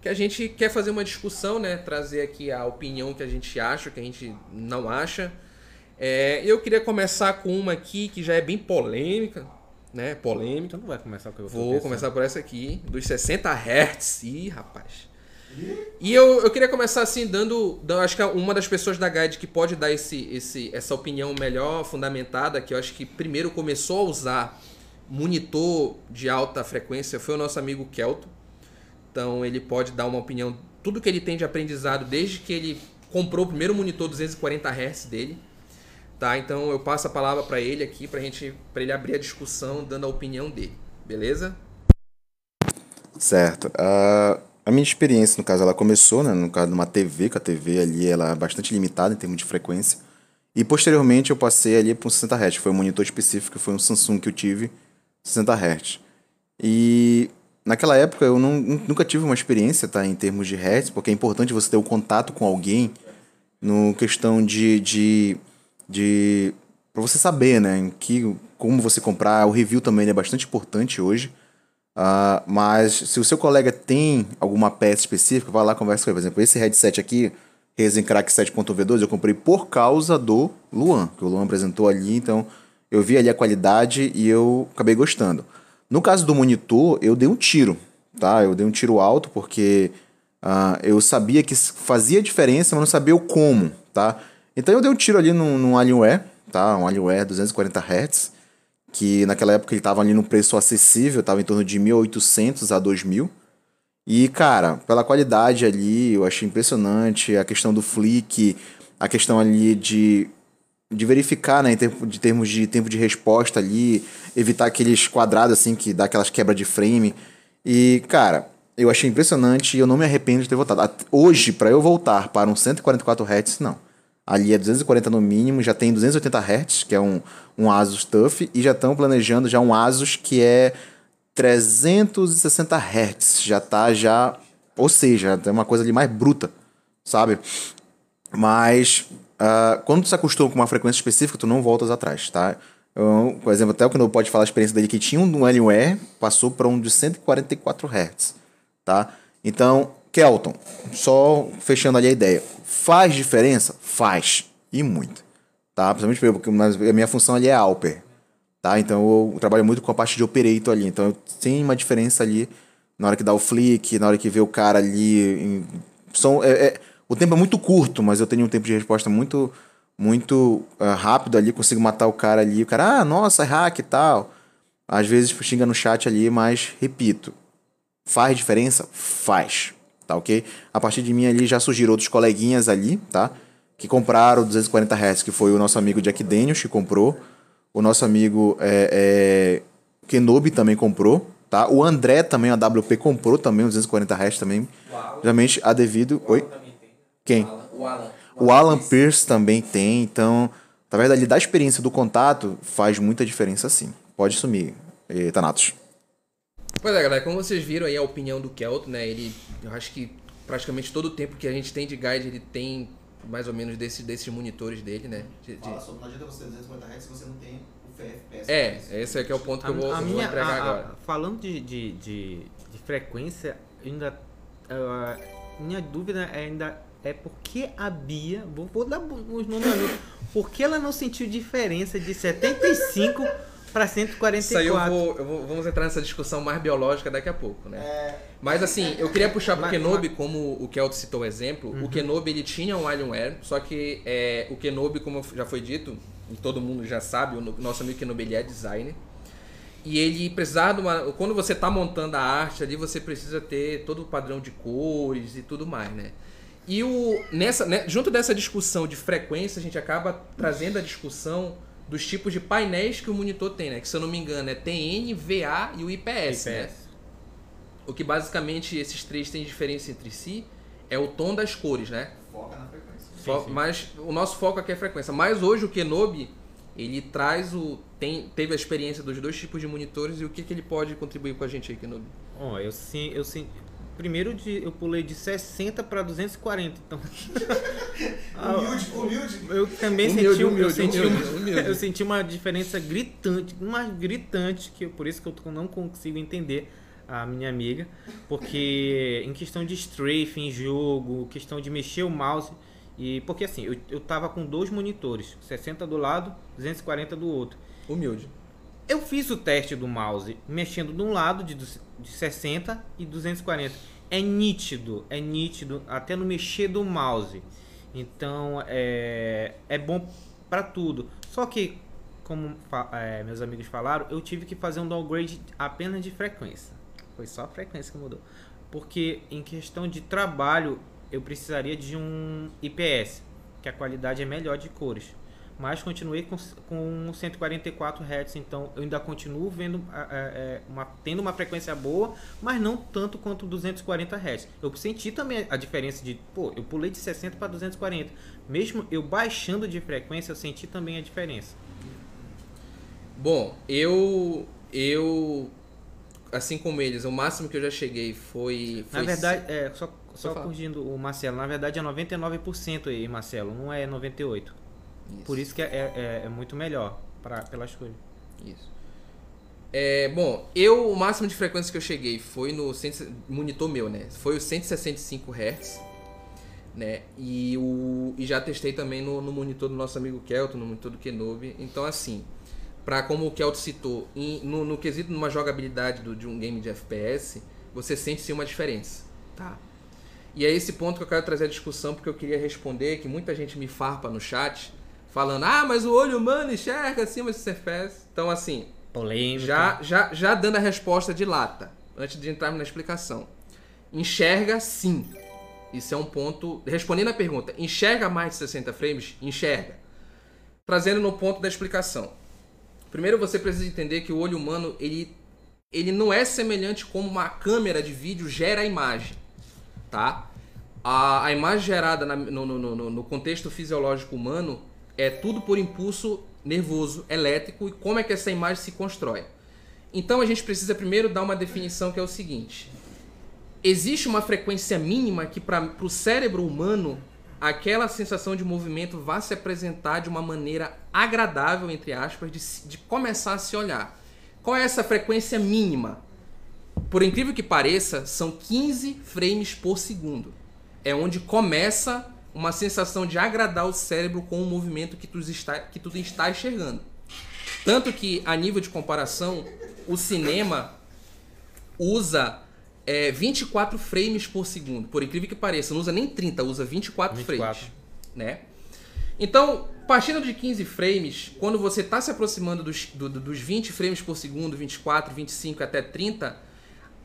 que a gente quer fazer uma discussão, né? Trazer aqui a opinião que a gente acha, que a gente não acha. É, eu queria começar com uma aqui que já é bem polêmica, né? Polêmica. Então não vai começar com Vou começar por essa aqui, dos 60 Hz. Ih, rapaz. E eu, eu queria começar assim, dando, dando. Acho que uma das pessoas da Guide que pode dar esse, esse, essa opinião melhor, fundamentada, que eu acho que primeiro começou a usar monitor de alta frequência foi o nosso amigo Kelto. Então ele pode dar uma opinião, tudo que ele tem de aprendizado desde que ele comprou o primeiro monitor 240 Hz dele. Tá? Então eu passo a palavra para ele aqui pra gente para ele abrir a discussão dando a opinião dele. Beleza? Certo. Uh, a minha experiência, no caso, ela começou, né, no caso de uma TV, que a TV ali ela é bastante limitada em termos de frequência. E posteriormente eu passei ali para um 60 Hz, foi um monitor específico, foi um Samsung que eu tive, 60 Hz. E naquela época eu não, nunca tive uma experiência tá, em termos de Hertz, porque é importante você ter o um contato com alguém no questão de, de, de para você saber, né, que como você comprar, o review também é bastante importante hoje. Uh, mas se o seu colega tem alguma peça específica, vai lá conversa com ele. Por exemplo, esse headset aqui, Resen Crack 7.V2, eu comprei por causa do Luan, que o Luan apresentou ali, então eu vi ali a qualidade e eu acabei gostando. No caso do monitor, eu dei um tiro, tá? Eu dei um tiro alto porque uh, eu sabia que fazia diferença, mas não sabia o como, tá? Então eu dei um tiro ali num, num Alienware, tá? Um Alienware 240 Hz, que naquela época ele estava ali no preço acessível, estava em torno de 1.800 a 2.000. E, cara, pela qualidade ali, eu achei impressionante a questão do flick, a questão ali de, de verificar, né, em termos de, termos de tempo de resposta ali, evitar aqueles quadrados assim que dá aquelas quebras de frame. E, cara, eu achei impressionante e eu não me arrependo de ter voltado. Hoje, para eu voltar para um 144 Hz, não. Ali é 240 no mínimo, já tem 280 Hz, que é um, um Asus TUF, e já estão planejando já um Asus que é 360 Hz. Já tá já, ou seja, é uma coisa ali mais bruta, sabe? Mas uh, quando tu se acostuma com uma frequência específica, tu não voltas atrás, tá? Eu, por exemplo, até o que não pode falar a experiência dele que tinha um Alienware, passou para um de 144 Hz, tá? Então, Kelton, só fechando ali a ideia. Faz diferença? Faz. E muito. Tá? Principalmente porque a minha função ali é Alper. Tá? Então eu trabalho muito com a parte de operator ali. Então tem uma diferença ali na hora que dá o flick, na hora que vê o cara ali. São, é, é... o tempo é muito curto, mas eu tenho um tempo de resposta muito muito uh, rápido ali, consigo matar o cara ali. O cara, ah, nossa, é hack e tal. Às vezes xinga no chat ali, mas repito, faz diferença? Faz tá ok? A partir de mim ali já surgiram outros coleguinhas ali, tá? Que compraram 240 Hz, que foi o nosso amigo Jack Daniels que comprou. O nosso amigo é, é, Kenobi também comprou, tá? O André também, a WP, comprou também 240 Hz também. Realmente a devido... Oi? Quem? O Alan. O Alan Pierce também tem, então... Na verdade, da experiência do contato, faz muita diferença sim. Pode sumir, Thanatos. Pois é, galera, como vocês viram aí a opinião do Kelto, né? Ele, eu acho que praticamente todo o tempo que a gente tem de guide, ele tem mais ou menos desse, desses monitores dele, né? De, de... Fala sobre, não adianta você ter 250 Hz se você não tem o FPS. É, esse aqui é o ponto que a, eu vou, a minha, vou entregar a, agora. falando de, de, de, de, frequência, ainda. Uh, minha dúvida ainda é por que a Bia. Vou, vou dar os nomes Por que ela não sentiu diferença de 75 para 144. Isso aí eu vou, eu vou, Vamos entrar nessa discussão mais biológica daqui a pouco, né? É... Mas assim, eu queria puxar pro Kenobi, como o Kelto citou o exemplo. Uhum. O Kenobi ele tinha um Alienware, só que é, o Kenobi, como já foi dito, e todo mundo já sabe, o nosso amigo Kenobi ele é designer. E ele precisava de uma. Quando você está montando a arte ali, você precisa ter todo o padrão de cores e tudo mais, né? E o, nessa, né, junto dessa discussão de frequência, a gente acaba trazendo a discussão dos tipos de painéis que o monitor tem, né? Que se eu não me engano é TN, VA e o IPS, IPS. né? O que basicamente esses três têm diferença entre si é o tom das cores, né? Foca na frequência. Fo sim, sim. Mas o nosso foco aqui é a frequência. Mas hoje o Kenobi, ele traz o... Tem, teve a experiência dos dois tipos de monitores e o que, que ele pode contribuir com a gente aí, Kenobi? Bom, eu sim, eu sim, primeiro de, eu pulei de 60 para 240, então. humilde, humilde. Eu também humilde, senti, humilde, eu, senti humilde, uma, eu senti uma diferença gritante, uma gritante, que por isso que eu não consigo entender a minha amiga, porque em questão de strafe em jogo, questão de mexer o mouse, e porque assim, eu, eu tava com dois monitores, 60 do lado, 240 do outro. Humilde. Eu fiz o teste do mouse mexendo de um lado de, de 60 e 240 é nítido, é nítido até no mexer do mouse. Então é, é bom para tudo. Só que, como é, meus amigos falaram, eu tive que fazer um downgrade apenas de frequência. Foi só a frequência que mudou. Porque em questão de trabalho, eu precisaria de um IPS, que a qualidade é melhor de cores mas continuei com, com 144 Hz, então eu ainda continuo vendo é, uma, tendo uma frequência boa, mas não tanto quanto 240 Hz. Eu senti também a diferença de, pô, eu pulei de 60 para 240. Mesmo eu baixando de frequência, eu senti também a diferença. Bom, eu eu assim como eles, o máximo que eu já cheguei foi, foi... Na verdade, é, só só corrigindo o Marcelo, na verdade é 99% aí, Marcelo, não é 98. Isso. Por isso que é, é, é muito melhor pra, pelas cores. Isso. É, bom, eu o máximo de frequência que eu cheguei foi no monitor meu, né? Foi o 165 Hz, né? E o e já testei também no, no monitor do nosso amigo Kelton, no monitor do Kenobi. Então assim, para como o Kelton citou, em, no, no quesito numa jogabilidade do, de um game de FPS, você sente sim uma diferença, tá? E é esse ponto que eu quero trazer a discussão porque eu queria responder que muita gente me farpa no chat falando, ah, mas o olho humano enxerga acima de FPS. Então, assim. Polêmica. Já, já, já dando a resposta de lata, antes de entrarmos na explicação. Enxerga sim. Isso é um ponto. Respondendo a pergunta, enxerga mais de 60 frames? Enxerga. Trazendo no ponto da explicação. Primeiro você precisa entender que o olho humano ele, ele não é semelhante como uma câmera de vídeo gera a imagem. Tá? A, a imagem gerada na, no, no, no, no contexto fisiológico humano é tudo por impulso nervoso, elétrico e como é que essa imagem se constrói. Então a gente precisa primeiro dar uma definição que é o seguinte: existe uma frequência mínima que para o cérebro humano aquela sensação de movimento vá se apresentar de uma maneira agradável, entre aspas, de, de começar a se olhar. Qual é essa frequência mínima? Por incrível que pareça, são 15 frames por segundo. É onde começa uma sensação de agradar o cérebro com o movimento que tu está, que tu está enxergando. Tanto que, a nível de comparação, o cinema usa é, 24 frames por segundo. Por incrível que pareça, não usa nem 30, usa 24, 24. frames. Né? Então, partindo de 15 frames, quando você está se aproximando dos, do, dos 20 frames por segundo, 24, 25 até 30,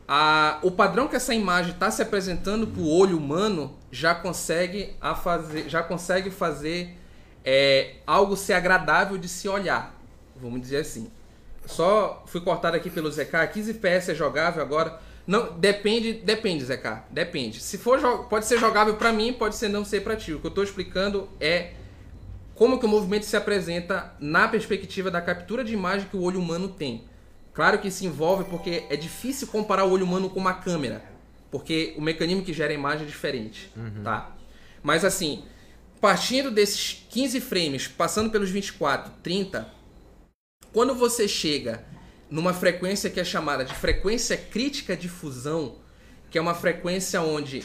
a, o padrão que essa imagem está se apresentando para o olho humano já consegue, a fazer, já consegue fazer é, algo ser agradável de se olhar, vamos dizer assim. Só fui cortado aqui pelo ZK, 15 FPS é jogável agora. Não, depende, depende, ZK, depende. Se for pode ser jogável para mim, pode ser não ser para ti. O que eu estou explicando é como que o movimento se apresenta na perspectiva da captura de imagem que o olho humano tem. Claro que isso envolve porque é difícil comparar o olho humano com uma câmera, porque o mecanismo que gera a imagem é diferente, uhum. tá? Mas assim, partindo desses 15 frames, passando pelos 24, 30, quando você chega numa frequência que é chamada de frequência crítica de fusão, que é uma frequência onde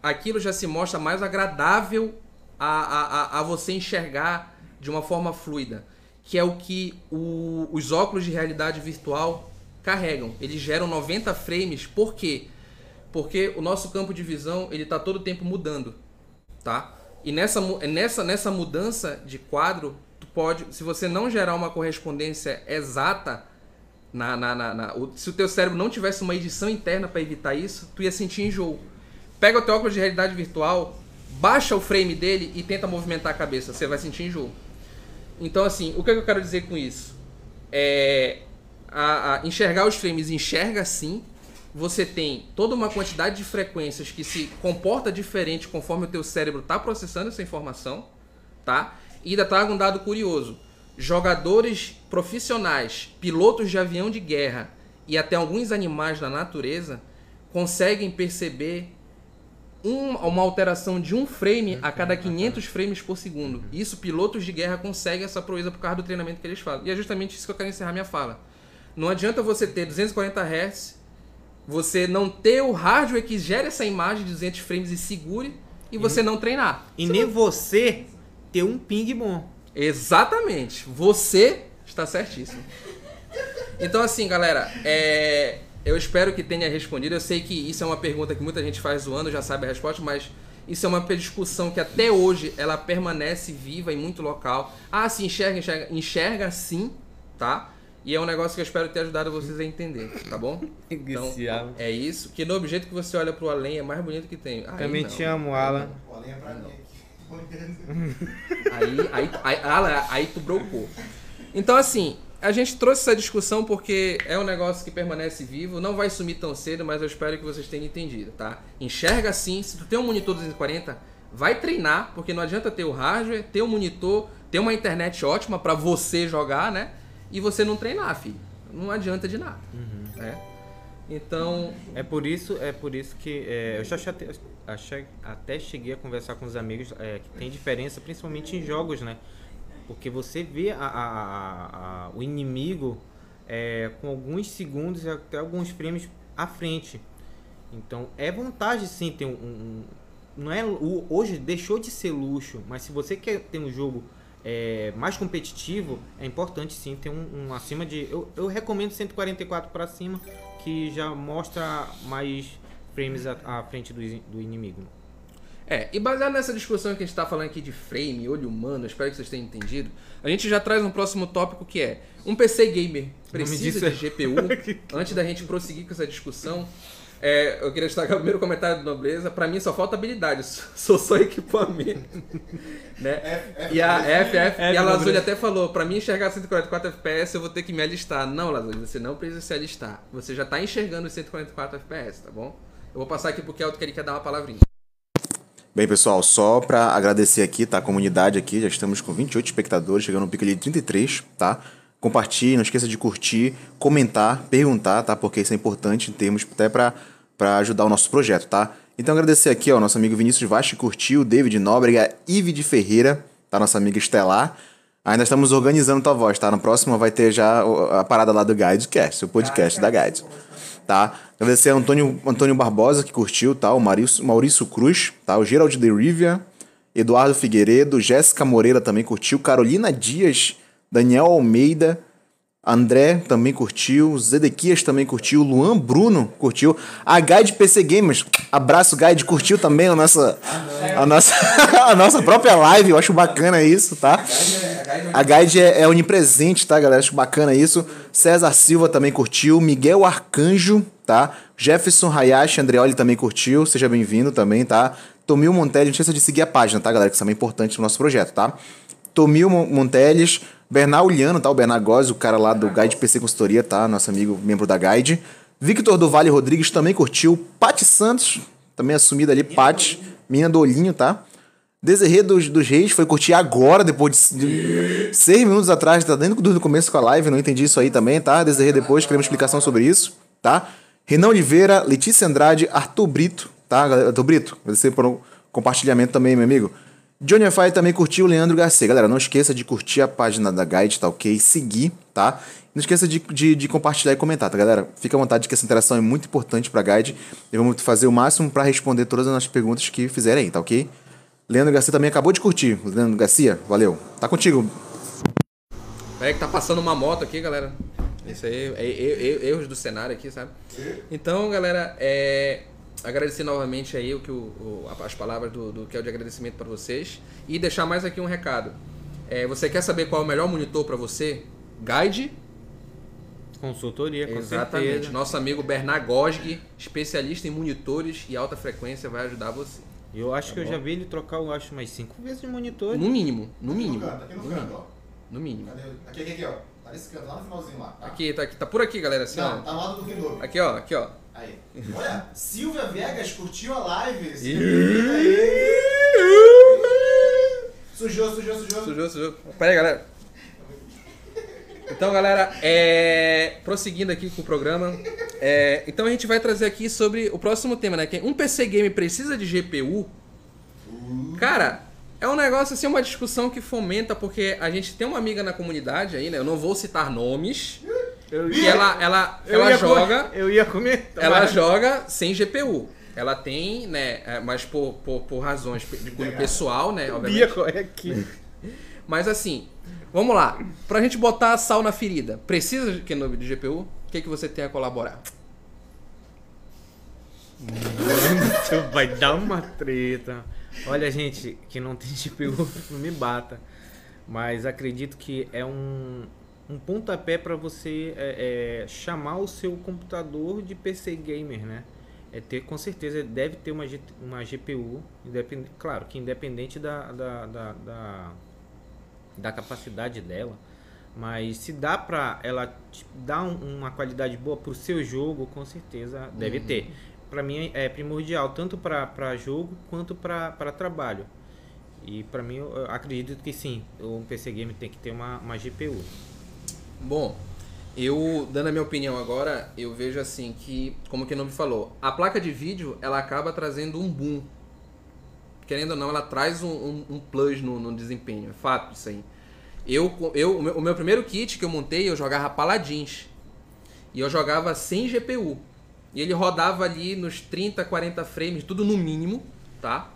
aquilo já se mostra mais agradável a, a, a você enxergar de uma forma fluida que é o que o, os óculos de realidade virtual carregam. Eles geram 90 frames, por quê? Porque o nosso campo de visão ele está todo o tempo mudando, tá? E nessa, nessa, nessa mudança de quadro, tu pode, se você não gerar uma correspondência exata, na, na, na, na o, se o teu cérebro não tivesse uma edição interna para evitar isso, tu ia sentir enjoo. Pega o teu óculos de realidade virtual, baixa o frame dele e tenta movimentar a cabeça, você vai sentir enjoo. Então, assim, o que, é que eu quero dizer com isso? É, a, a enxergar os frames enxerga sim. Você tem toda uma quantidade de frequências que se comporta diferente conforme o teu cérebro está processando essa informação, tá? E ainda trago um dado curioso. Jogadores profissionais, pilotos de avião de guerra e até alguns animais da natureza conseguem perceber um, uma alteração de um frame a cada 500 frames por segundo. Isso, pilotos de guerra conseguem essa proeza por causa do treinamento que eles fazem. E é justamente isso que eu quero encerrar minha fala. Não adianta você ter 240 Hz, você não ter o hardware que gere essa imagem de 200 frames e segure, e você não treinar. E você nem não... você ter um ping bom. Exatamente. Você está certíssimo. Então, assim, galera, é eu espero que tenha respondido. Eu sei que isso é uma pergunta que muita gente faz zoando, já sabe a resposta, mas isso é uma discussão que até hoje ela permanece viva em muito local. Ah, se enxerga, enxerga, enxerga sim, tá? E é um negócio que eu espero ter ajudado vocês a entender, tá bom? Então, é isso. Que no objeto que você olha pro além é mais bonito que tem. Aí, Também não. te amo, Alan. O além é pra mim aí, aí, aí, aí, aí tu brocou. Então, assim, a gente trouxe essa discussão porque é um negócio que permanece vivo, não vai sumir tão cedo, mas eu espero que vocês tenham entendido, tá? Enxerga assim, se tu tem um monitor 240, vai treinar, porque não adianta ter o hardware, ter um monitor, ter uma internet ótima para você jogar, né? E você não treinar, filho. Não adianta de nada. Uhum. Né? Então. É por isso, é por isso que é, eu já até, até cheguei a conversar com os amigos é, que tem diferença, principalmente em jogos, né? Porque você vê a, a, a, o inimigo é, com alguns segundos até alguns frames à frente. Então é vantagem sim ter um. um não é, hoje deixou de ser luxo, mas se você quer ter um jogo é, mais competitivo, é importante sim ter um, um acima de. Eu, eu recomendo 144 para cima, que já mostra mais frames à, à frente do, do inimigo. É, e baseado nessa discussão que a gente está falando aqui de frame, olho humano, espero que vocês tenham entendido, a gente já traz um próximo tópico que é um PC gamer precisa de é... GPU? Antes da gente prosseguir com essa discussão, é, eu queria destacar o primeiro comentário do Nobreza. Pra mim só falta habilidade, sou só equipamento. né? F, F, e a F, F, F e a Lazuli até falou: pra mim enxergar 144 FPS eu vou ter que me alistar. Não, Lazuli, você não precisa se alistar. Você já tá enxergando os 144 FPS, tá bom? Eu vou passar aqui porque é o que ele quer dar uma palavrinha. Bem, pessoal, só para agradecer aqui, tá? A comunidade aqui, já estamos com 28 espectadores, chegando no pico ali de 33, tá? Compartilhe, não esqueça de curtir, comentar, perguntar, tá? Porque isso é importante em termos até para ajudar o nosso projeto, tá? Então agradecer aqui, ó, nosso amigo Vinícius que curtiu, David Nóbrega, Ive de Ferreira, tá? Nossa amiga Estelar. Ainda estamos organizando tua voz, tá? No próximo vai ter já a parada lá do Guidecast, o podcast da Guides tá? Agradecer a Antônio, Antônio Barbosa, que curtiu, tá? O Maurício, Maurício Cruz, tá? O Gerald de Rivia, Eduardo Figueiredo, Jéssica Moreira também curtiu, Carolina Dias, Daniel Almeida, André também curtiu, Zedequias também curtiu, Luan Bruno curtiu, a Guide PC Gamers, abraço Guide, curtiu também a nossa, a nossa, a nossa própria live, eu acho bacana isso, tá? A Guide é, é onipresente, tá, galera? Acho bacana isso. César Silva também curtiu, Miguel Arcanjo, tá? Jefferson Hayashi Andreoli também curtiu, seja bem-vindo também, tá? Tomil Montelli, não esqueça de seguir a página, tá, galera? Que isso é importante no nosso projeto, tá? Tomil Monteles, Bernal Uliano, tá? O Bernard Góes, o cara lá do Guide PC Consultoria, tá? Nosso amigo, membro da Guide. Victor do Vale Rodrigues também curtiu. Pati Santos, também assumida ali. Pati, minha do Olhinho, tá? Desirê dos, dos Reis foi curtir agora, depois de, de seis minutos atrás, tá dentro do começo com a live, não entendi isso aí também, tá? Desirê depois, queremos explicação sobre isso, tá? Renan Oliveira, Letícia Andrade, Arthur Brito, tá? Arthur Brito, agradecer por um compartilhamento também, meu amigo. Johnny Fire também curtiu o Leandro Garcia. Galera, não esqueça de curtir a página da Guide, tá ok? Seguir, tá? Não esqueça de, de, de, compartilhar e comentar, tá, galera? Fica à vontade que essa interação é muito importante pra Guide. E vamos fazer o máximo para responder todas as nossas perguntas que fizerem aí, tá ok? Leandro Garcia também acabou de curtir. Leandro Garcia, valeu. Tá contigo. É que tá passando uma moto aqui, galera. Isso aí, é, é, é, erros do cenário aqui, sabe? Então, galera, é, agradecer novamente aí o que o, o as palavras do, do que é de agradecimento para vocês e deixar mais aqui um recado. É, você quer saber qual é o melhor monitor para você? Guide Consultoria, com Exatamente. Certeza. Nosso amigo Bernard Gosg, especialista em monitores e alta frequência, vai ajudar você. Eu acho tá que bom? eu já vi ele trocar, eu acho, mais cinco vezes de monitor. No mínimo, no mínimo. Aqui no canto, aqui no, canto, ó. No mínimo. Aqui, aqui, aqui, ó. Tá nesse canto, lá no finalzinho lá. Tá? Aqui, tá, aqui, tá por aqui, galera. Assim, Não, ó. tá no do Kindle. Aqui, ó, aqui, ó. Aí. Olha, Silvia Viegas curtiu a live. Sujou, sujou, sujou. Sujou, sujou. Pera aí, galera. Então, galera, é... prosseguindo aqui com o programa, é... então a gente vai trazer aqui sobre o próximo tema, né? Que é um PC game precisa de GPU? Cara, é um negócio assim, uma discussão que fomenta, porque a gente tem uma amiga na comunidade aí, né? Eu não vou citar nomes. Eu ia, ela, ela, eu ela joga. eu ia comer. Ela joga sem GPU. Ela tem, né? É, mas por, por, por razões de cunho pessoal, né? Obviamente. É aqui. Mas assim, vamos lá. Pra gente botar sal na ferida, precisa de Kenobi de GPU? O que, que você tem a colaborar? Mano, vai dar uma treta. Olha, gente, que não tem GPU, não me bata. Mas acredito que é um, um pontapé para você é, é, chamar o seu computador de PC gamer, né? É ter, com certeza, deve ter uma, uma GPU, independ, claro que independente da, da, da, da, da capacidade dela, mas se dá pra ela dar um, uma qualidade boa pro seu jogo, com certeza deve uhum. ter. Para mim é primordial, tanto para jogo quanto para trabalho. E para mim, eu acredito que sim, o PC Game tem que ter uma, uma GPU. Bom, eu, dando a minha opinião agora, eu vejo assim que, como que não me falou, a placa de vídeo, ela acaba trazendo um boom. Querendo ou não, ela traz um, um, um plus no, no, desempenho. É fato isso aí. Eu, eu, o, meu, o meu primeiro kit que eu montei, eu jogava Paladins. E eu jogava sem GPU. E ele rodava ali nos 30, 40 frames, tudo no mínimo, tá?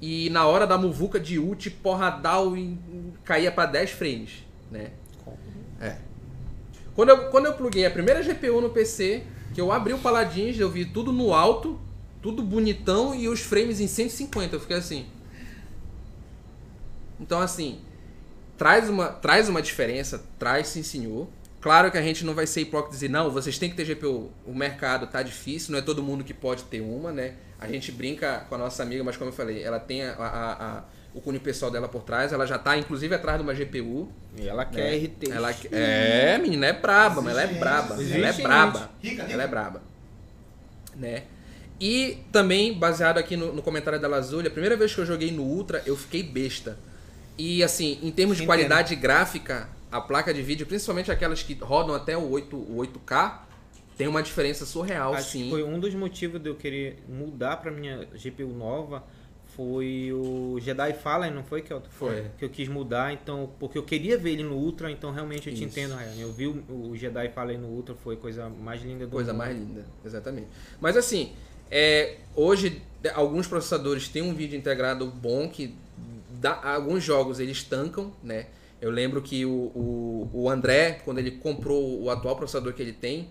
E na hora da muvuca de ult, porradal, caía para 10 frames, né? É. Quando eu, quando eu pluguei a primeira GPU no PC, que eu abri o Paladins, eu vi tudo no alto, tudo bonitão e os frames em 150. Eu fiquei assim. Então, assim, traz uma, traz uma diferença, traz sim, senhor. Claro que a gente não vai ser hipócrita e dizer, não, vocês têm que ter GPU. O mercado tá difícil, não é todo mundo que pode ter uma, né? A gente brinca com a nossa amiga, mas como eu falei, ela tem a, a, a o cunho pessoal dela por trás. Ela já tá, inclusive, atrás de uma GPU. E ela né? quer RT. Ela, é, menina, é braba, mas ela é braba. Ela é braba. Ela é braba. Né? E também, baseado aqui no, no comentário da Lazulha, a primeira vez que eu joguei no Ultra, eu fiquei besta. E assim, em termos de qualidade gráfica, a placa de vídeo, principalmente aquelas que rodam até o, 8, o 8K, tem uma diferença surreal, Acho sim. foi um dos motivos de eu querer mudar para minha GPU nova foi o Jedi Fallen, não foi que eu, foi. que eu quis mudar, então porque eu queria ver ele no Ultra, então realmente eu Isso. te entendo, Ryan. Eu vi o, o, Jedi Fallen no Ultra, foi coisa mais linda do Coisa mundo. mais linda, exatamente. Mas assim, é, hoje alguns processadores têm um vídeo integrado bom que dá, alguns jogos eles tancam, né? Eu lembro que o, o, o André, quando ele comprou o atual processador que ele tem,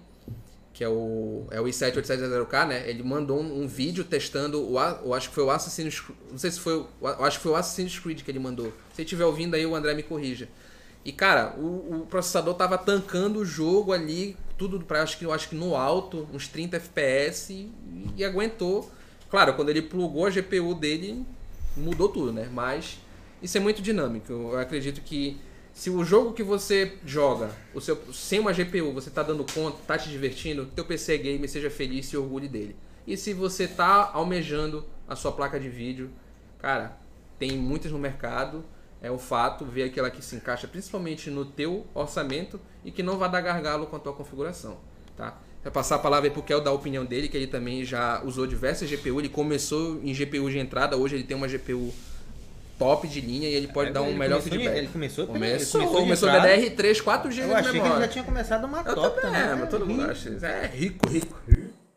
que é o, é o i7-8700K, né? Ele mandou um, um, vídeo testando o, o, acho que foi o Assassin's não sei se foi, o, acho que foi o Assassin's Creed que ele mandou. Se estiver ouvindo aí, o André me corrija. E cara, o, o, processador tava tancando o jogo ali, tudo para acho que eu acho que no alto, uns 30 FPS e, e, aguentou. Claro, quando ele plugou a GPU dele, mudou tudo, né? Mas isso é muito dinâmico. Eu acredito que se o jogo que você joga, o seu, sem uma GPU, você tá dando conta, tá te divertindo, teu PC game seja feliz e orgulhe dele. E se você tá almejando a sua placa de vídeo, cara, tem muitas no mercado, é um fato, ver aquela que se encaixa principalmente no teu orçamento e que não vai dar gargalo com a tua configuração, tá? Vou passar a palavra aí pro Kel dar a opinião dele, que ele também já usou diversas GPU, ele começou em GPU de entrada, hoje ele tem uma GPU top de linha e ele pode é, dar um melhor feedback. Ele começou começou, ele começou, começou DDR3, 4 GB Eu achei que ele já tinha começado uma eu top também. É, mas todo mundo acha. É rico, rico.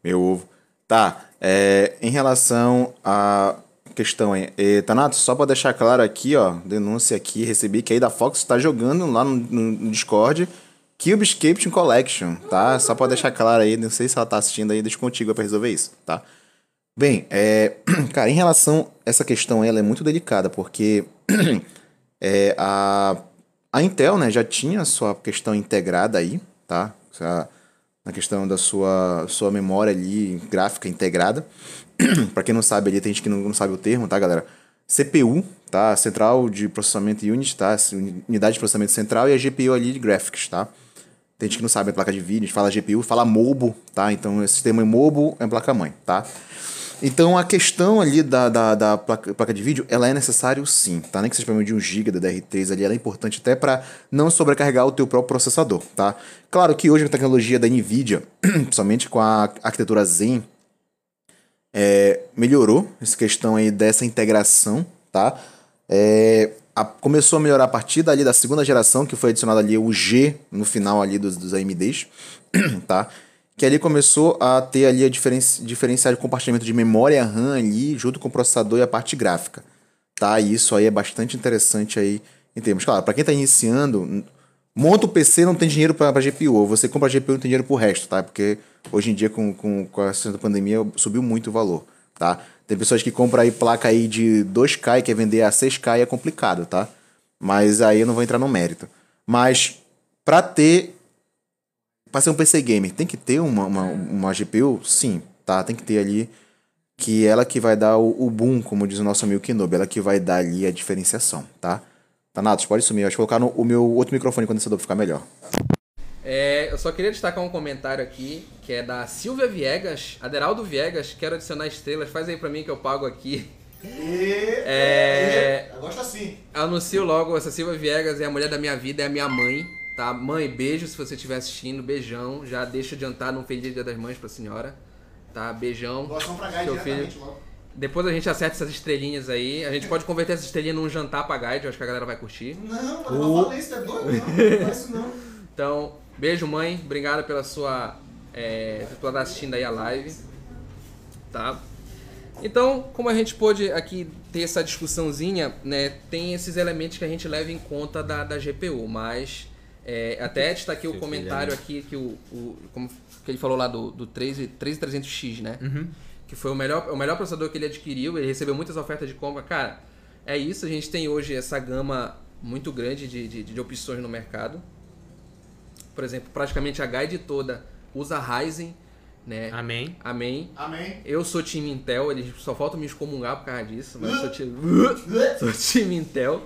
Meu ovo. Tá, é, em relação à questão aí, e, Tanato, só pra deixar claro aqui, ó, denúncia aqui, recebi que aí da Fox tá jogando lá no, no Discord Cube Escape Collection, tá? Só pra deixar claro aí, não sei se ela tá assistindo aí, deixa contigo pra resolver isso, tá? Bem, é, cara, em relação a essa questão, ela é muito delicada, porque é, a, a Intel né, já tinha sua questão integrada aí, tá? na questão da sua, sua memória ali, gráfica integrada. para quem não sabe ali, tem gente que não, não sabe o termo, tá, galera? CPU, tá? Central de Processamento Unit, tá? Unidade de Processamento Central e a GPU ali de Graphics, tá? Tem gente que não sabe a placa de vídeo, a gente fala GPU, fala mobile, tá? Então esse termo é mobile, é placa-mãe, tá? Então a questão ali da, da, da placa, placa, de vídeo, ela é necessário sim, tá? Nem que seja para de 1 GB da DR3 ali, ela é importante até para não sobrecarregar o teu próprio processador, tá? Claro que hoje a tecnologia da NVIDIA, principalmente com a arquitetura Zen, é, melhorou essa questão aí dessa integração, tá? É, a, começou a melhorar a partir dali da segunda geração, que foi adicionado ali o G no final ali dos, dos AMDs, tá? Que ali começou a ter ali a diferença, diferencial de compartilhamento de memória RAM ali, junto com o processador e a parte gráfica, tá? E isso aí é bastante interessante aí em termos. Claro, para quem está iniciando, monta o PC não tem dinheiro pra GPU, ou você compra a GPU não tem dinheiro pro resto, tá? Porque hoje em dia, com, com, com a pandemia, subiu muito o valor, tá? Tem pessoas que compram aí placa aí de 2K e quer vender a 6K e é complicado, tá? Mas aí eu não vou entrar no mérito. Mas pra ter. Pra ser um PC gamer, tem que ter uma, uma, uma GPU? Sim, tá? Tem que ter ali. Que ela que vai dar o, o boom, como diz o nosso amigo Kenobi, ela que vai dar ali a diferenciação, tá? Tanatos, pode sumir. Acho que vou colocar no, o meu outro microfone condensador pra ficar melhor. É, eu só queria destacar um comentário aqui, que é da Silvia Viegas, Aderaldo Viegas, quero adicionar estrelas, faz aí pra mim que eu pago aqui. E... É... Eu gosto assim. Anuncio logo, essa Silvia Viegas é a mulher da minha vida, é a minha mãe, tá? Mãe, beijo se você estiver assistindo, beijão. Já deixa adiantar, não feliz dia das mães pra senhora, tá? Beijão. Doação pra Seu filho. logo. Depois a gente acerta essas estrelinhas aí. A gente pode converter essas estrelinhas num jantar pra guide, eu acho que a galera vai curtir. Não, mas não fala isso, é doido? Não, não faz isso não. Então, beijo mãe, obrigado pela sua. É, por estar assistindo aí a live. Tá? Então, como a gente pôde aqui ter essa discussãozinha, né? Tem esses elementos que a gente leva em conta da, da GPU, mas é, até destaquei o comentário aqui que o, o como que ele falou lá do, do 3 3300X, né? Que foi o melhor, o melhor processador que ele adquiriu, ele recebeu muitas ofertas de compra. Cara, é isso, a gente tem hoje essa gama muito grande de, de, de opções no mercado. Por exemplo, praticamente a guide toda usa Ryzen, né? Amém. Amém. Amém. Eu sou time Intel, eles só faltam me excomungar por causa disso, mas eu sou time, sou time Intel,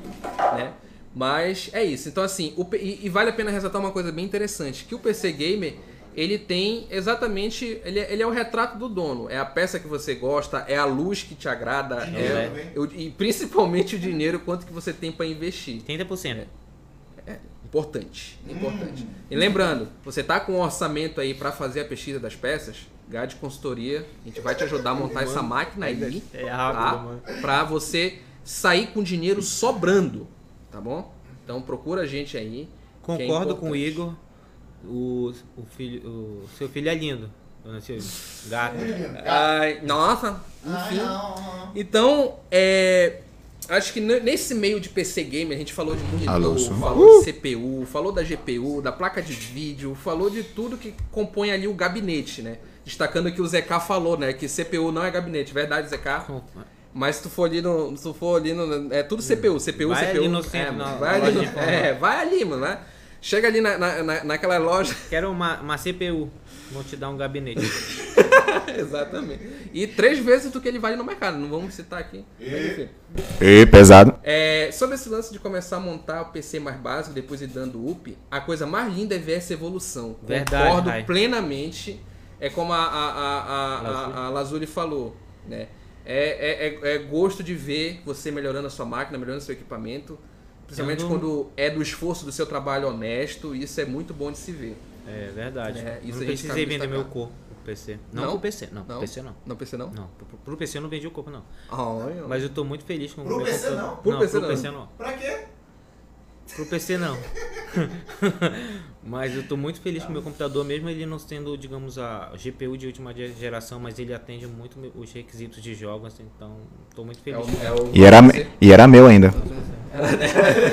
né? Mas é isso. Então assim, o e, e vale a pena ressaltar uma coisa bem interessante, que o PC gamer ele tem exatamente, ele, é- ele é o retrato do dono. É a peça que você gosta, é a luz que te agrada, Dinheiro é, eu- e principalmente o dinheiro quanto que você tem para investir. 30%. Importante, importante. E lembrando, você tá com um orçamento aí para fazer a pesquisa das peças, Gade Consultoria, a gente vai te ajudar a montar essa máquina aí, É rápido, tá? mano. Pra você sair com dinheiro sobrando, tá bom? Então procura a gente aí. é Concordo com o. Igor. O, o, filho, o seu filho é lindo. dona Silvia. Gato. Ai, nossa, enfim. Então, é. Acho que ne- nesse meio de PC game a gente falou de monitor, Alô, falou de CPU, falou da GPU, da placa de vídeo, falou de tudo que compõe ali o gabinete, né? Destacando que o ZK falou, né? Que CPU não é gabinete, verdade, ZK? Mas se tu for ali no. Se tu for ali no. É tudo CPU, CPU, Vai CPU. ali no é, centro, mano, na vai ali, no- é, vai ali, mano, né? Chega ali na, na, na- naquela loja. Quero uma, uma CPU. Vou te dar um gabinete. Exatamente. E três vezes do que ele vale no mercado. Não vamos citar aqui. Enfim. E pesado. É, sobre esse lance de começar a montar o PC mais básico, depois ir dando up, a coisa mais linda é ver essa evolução. Verdade, Concordo Rai. plenamente. É como a, a, a, a, a, a Lazuli falou, né? É, é, é, é gosto de ver você melhorando a sua máquina, melhorando o seu equipamento. Principalmente Eu não- quando é do esforço do seu trabalho honesto, isso é muito bom de se ver. É verdade. É, isso não a gente precisei vender destacar. meu corpo pro PC. Não, Não? pro PC, não. Não? Pro PC não. Não PC não? Não, pro, pro PC eu não vendi o corpo, não. Olha. Mas eu tô muito feliz com o meu PC computador. não? Pro não, PC pro não. PC não. Pra quê? Pro PC não. mas eu tô muito feliz com o meu computador, mesmo ele não sendo, digamos, a GPU de última ge- geração, mas ele atende muito os requisitos de jogos, então tô muito É feliz. o, é o E era, e era meu ainda.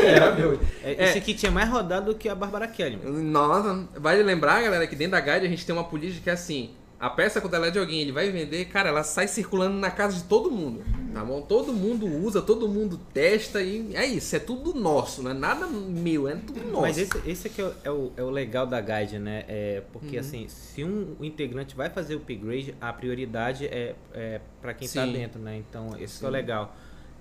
Era meu. É, Esse aqui tinha mais rodado do que a Barbara Kelly. Nossa, vale lembrar, galera, que dentro da Guide a gente tem uma política que é assim: a peça quando ela é de alguém, ele vai vender, cara, ela sai circulando na casa de todo mundo, tá bom? Todo mundo usa, todo mundo testa e é isso, é tudo nosso, não é nada meu, é tudo nosso. Mas esse, esse aqui é o, é, o, é o legal da guide, né? É, porque assim, se um integrante vai fazer o upgrade, a prioridade é, é para quem tá Sim. dentro, né? Então, esse é o legal.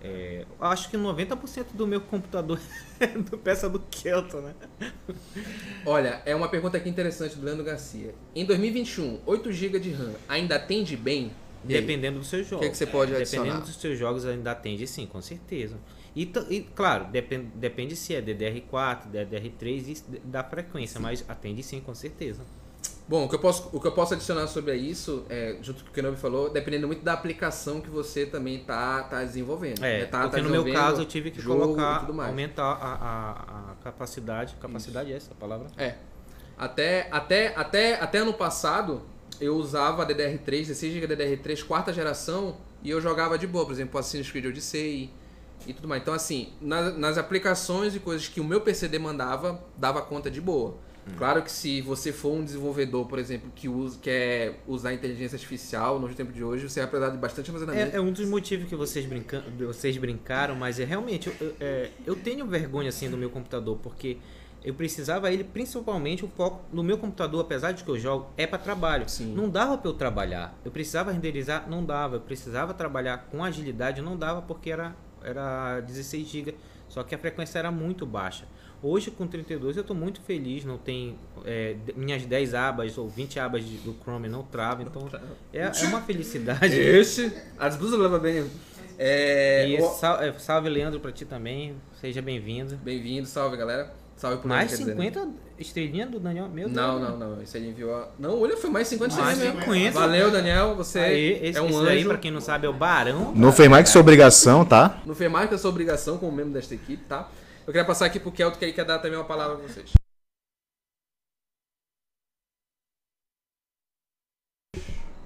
É, acho que 90% do meu computador é do peça do Kelton, né? Olha, é uma pergunta aqui interessante do Leandro Garcia. Em 2021, 8 GB de RAM ainda atende bem? Dependendo dos seus jogos. que você pode adicionar? Dependendo dos seus jogos, ainda atende sim, com certeza. E, e, claro, depende, depende se é DDR4, DDR3 e da frequência, mas atende sim, com certeza. Bom, o que eu posso, o que eu posso adicionar sobre isso, é, junto com o que o Kenobi falou, dependendo muito da aplicação que você também tá, tá desenvolvendo. É, né? tá, porque tá no meu caso eu tive que e colocar, aumentar a, a, a capacidade. Capacidade é essa a palavra? É. Até, até, até, até ano passado, eu usava a DDR3, 16 GB DDR3, quarta geração, e eu jogava de boa. Por exemplo, Assassin's Creed Odyssey, e tudo mais. Então, assim, nas, nas aplicações e coisas que o meu PC demandava, dava conta de boa. Hum. Claro que se você for um desenvolvedor, por exemplo, que usa, quer usar inteligência artificial no tempo de hoje, você vai precisar de bastante armazenamento. É, é um dos motivos que vocês, brinca, vocês brincaram, mas é realmente, eu, é, eu tenho vergonha assim do meu computador, porque eu precisava ele principalmente o foco no meu computador, apesar de que eu jogo, é para trabalho. Sim. Não dava para eu trabalhar. Eu precisava renderizar, não dava. Eu precisava trabalhar com agilidade, não dava porque era era 16 GB. Só que a frequência era muito baixa. Hoje com 32 eu estou muito feliz, não tem é, minhas 10 abas ou 20 abas de, do Chrome não trava, então é, é uma felicidade. Esse, as blusas levam bem. É, e o... salve, salve Leandro para ti também, seja bem-vindo. Bem-vindo, salve galera. Salve por Mais 50 dizer, né? estrelinhas do Daniel? Meu Deus. Não, não, não. Isso aí enviou. Não, olha, foi mais 50 mais 50. Valeu, Daniel. Você aí, esse, é um esse anjo. aí, pra quem não sabe, é o Barão. Não fez mais que sua obrigação, tá? Não fez mais que a sua obrigação como membro desta equipe, tá? Eu queria passar aqui pro Kelto, que ele quer dar também uma palavra pra vocês.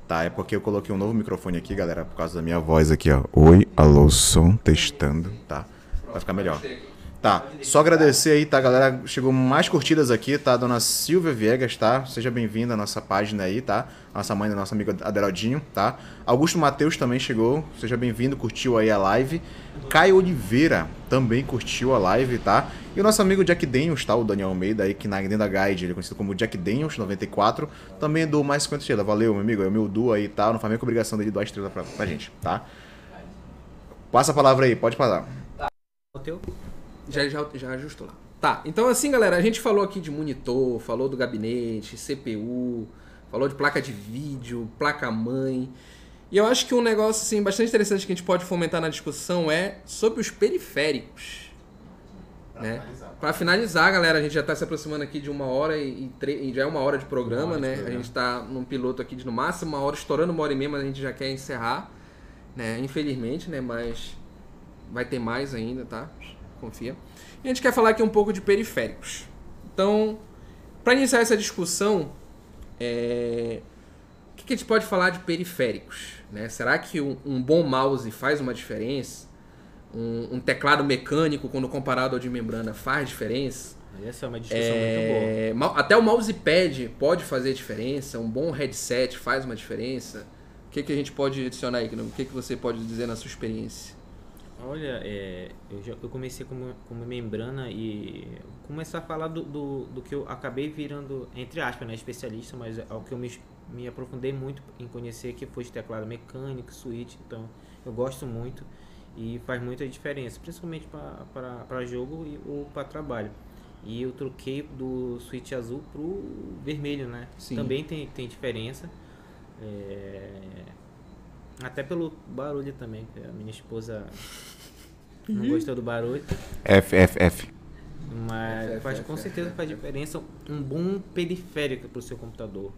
Tá, é porque eu coloquei um novo microfone aqui, galera, por causa da minha voz aqui, ó. Oi, alô, som, testando, tá? Vai ficar melhor. Tá, só agradecer aí, tá, galera? Chegou mais curtidas aqui, tá? Dona Silvia Viegas, tá? Seja bem-vinda à nossa página aí, tá? Nossa mãe da nossa amiga Aderodinho, tá? Augusto Matheus também chegou, seja bem-vindo, curtiu aí a live. Caio Oliveira também curtiu a live, tá? E o nosso amigo Jack Daniels, tá? O Daniel Almeida aí, que na Agenda Guide ele é conhecido como Jack Daniels, 94, também do mais 50 estrelas. Valeu, meu amigo, é o meu duo aí, tá? Não faz nem obrigação dele doar estrela pra, pra gente, tá? Passa a palavra aí, pode passar. Tá. O teu? Já, já, já ajustou lá. Tá, então assim, galera, a gente falou aqui de monitor, falou do gabinete, CPU, falou de placa de vídeo, placa-mãe. E eu acho que um negócio assim, bastante interessante que a gente pode fomentar na discussão é sobre os periféricos. Pra né? finalizar. Pra finalizar, galera, a gente já está se aproximando aqui de uma hora e, e, já é uma hora de programa, hora né? De programa. A gente está num piloto aqui de no máximo uma hora, estourando uma hora e meia, mas a gente já quer encerrar, né? Infelizmente, né? Mas vai ter mais ainda, tá? Confia. E a gente quer falar aqui um pouco de periféricos. Então, para iniciar essa discussão, é... o que, a gente pode falar de periféricos? Né? Será que um, um, bom mouse faz uma diferença? Um, um, teclado mecânico, quando comparado ao de membrana, faz diferença? Essa é uma discussão é... muito boa. Até o mousepad pode fazer diferença, um bom headset faz uma diferença. O que, que a gente pode adicionar aí? O que, que você pode dizer na sua experiência? Olha, é, eu, já, eu comecei como, como membrana e começar a falar do, do, do, que eu acabei virando, entre aspas, né, especialista, mas é o que eu me, me aprofundei muito em conhecer que foi de teclado mecânico, switch, então eu gosto muito e faz muita diferença, principalmente para jogo e, ou para trabalho. E eu troquei do switch azul pro vermelho, né? Sim. Também tem, tem diferença. É, até pelo barulho também, a minha esposa não uhum. gostou do barulho. F, F, F. Mas F, faz, F, com F, certeza faz diferença um bom periférico para o seu computador.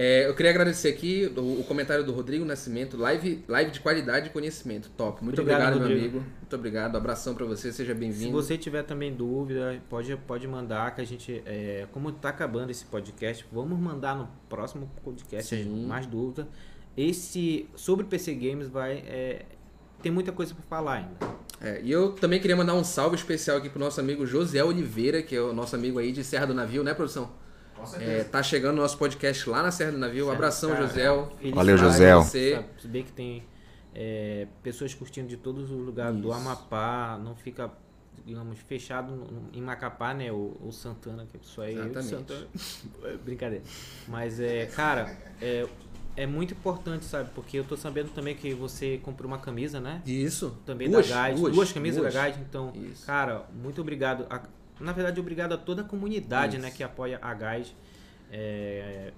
É, eu queria agradecer aqui o, o, comentário do Rodrigo Nascimento, live, live de qualidade e conhecimento, top. Muito obrigado, obrigado meu amigo. Muito obrigado, abração para você, seja bem-vindo. Se você tiver também dúvida, pode, pode mandar que a gente, é, como está acabando esse podcast, vamos mandar no próximo podcast Sim. mais dúvida. Esse sobre PC Games vai é, tem muita coisa para falar ainda. É, e eu também queria mandar um salve especial aqui pro nosso amigo José Oliveira, que é o nosso amigo aí de Serra do Navio, né, produção? É, tá chegando o nosso podcast lá na Serra do Navio. Abração, José. Valeu, José. Se bem que tem é, pessoas curtindo de todos os lugares Isso. do Amapá, não fica, digamos, fechado no, em Macapá, né? O, o Santana, que é isso aí. Santana. Brincadeira. Mas, é, cara, é, é muito importante, sabe? Porque eu tô sabendo também que você comprou uma camisa, né? Isso. Também duas, da Guide. Duas, duas camisas duas. da Guide. Então, Isso. cara, muito obrigado. A, na verdade, obrigado a toda a comunidade né, que apoia a Guide. É,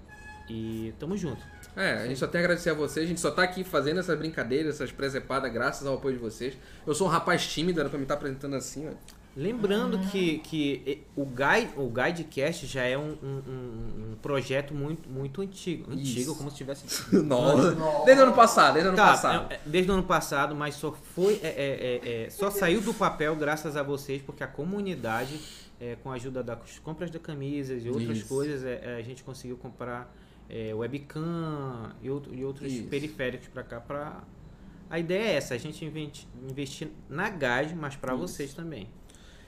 e tamo junto. É, a gente só tem a agradecer a vocês. A gente só tá aqui fazendo essas brincadeiras, essas presepadas, graças ao apoio de vocês. Eu sou um rapaz tímido, era pra me estar tá apresentando assim, ó. Lembrando que, que o, Guide, o Guidecast já é um, um, um projeto muito, muito antigo. Antigo, Isso. como se tivesse. Nossa. Desde o ano passado, desde o ano tá, passado. É, desde o ano passado, mas só foi. É, é, é, é, só saiu do papel graças a vocês, porque a comunidade, é, com a ajuda das compras de camisas e outras Isso. coisas, a gente conseguiu comprar webcam e, outro, e outros Isso. periféricos para cá para A ideia é essa, a gente investir na guide, mas para vocês também.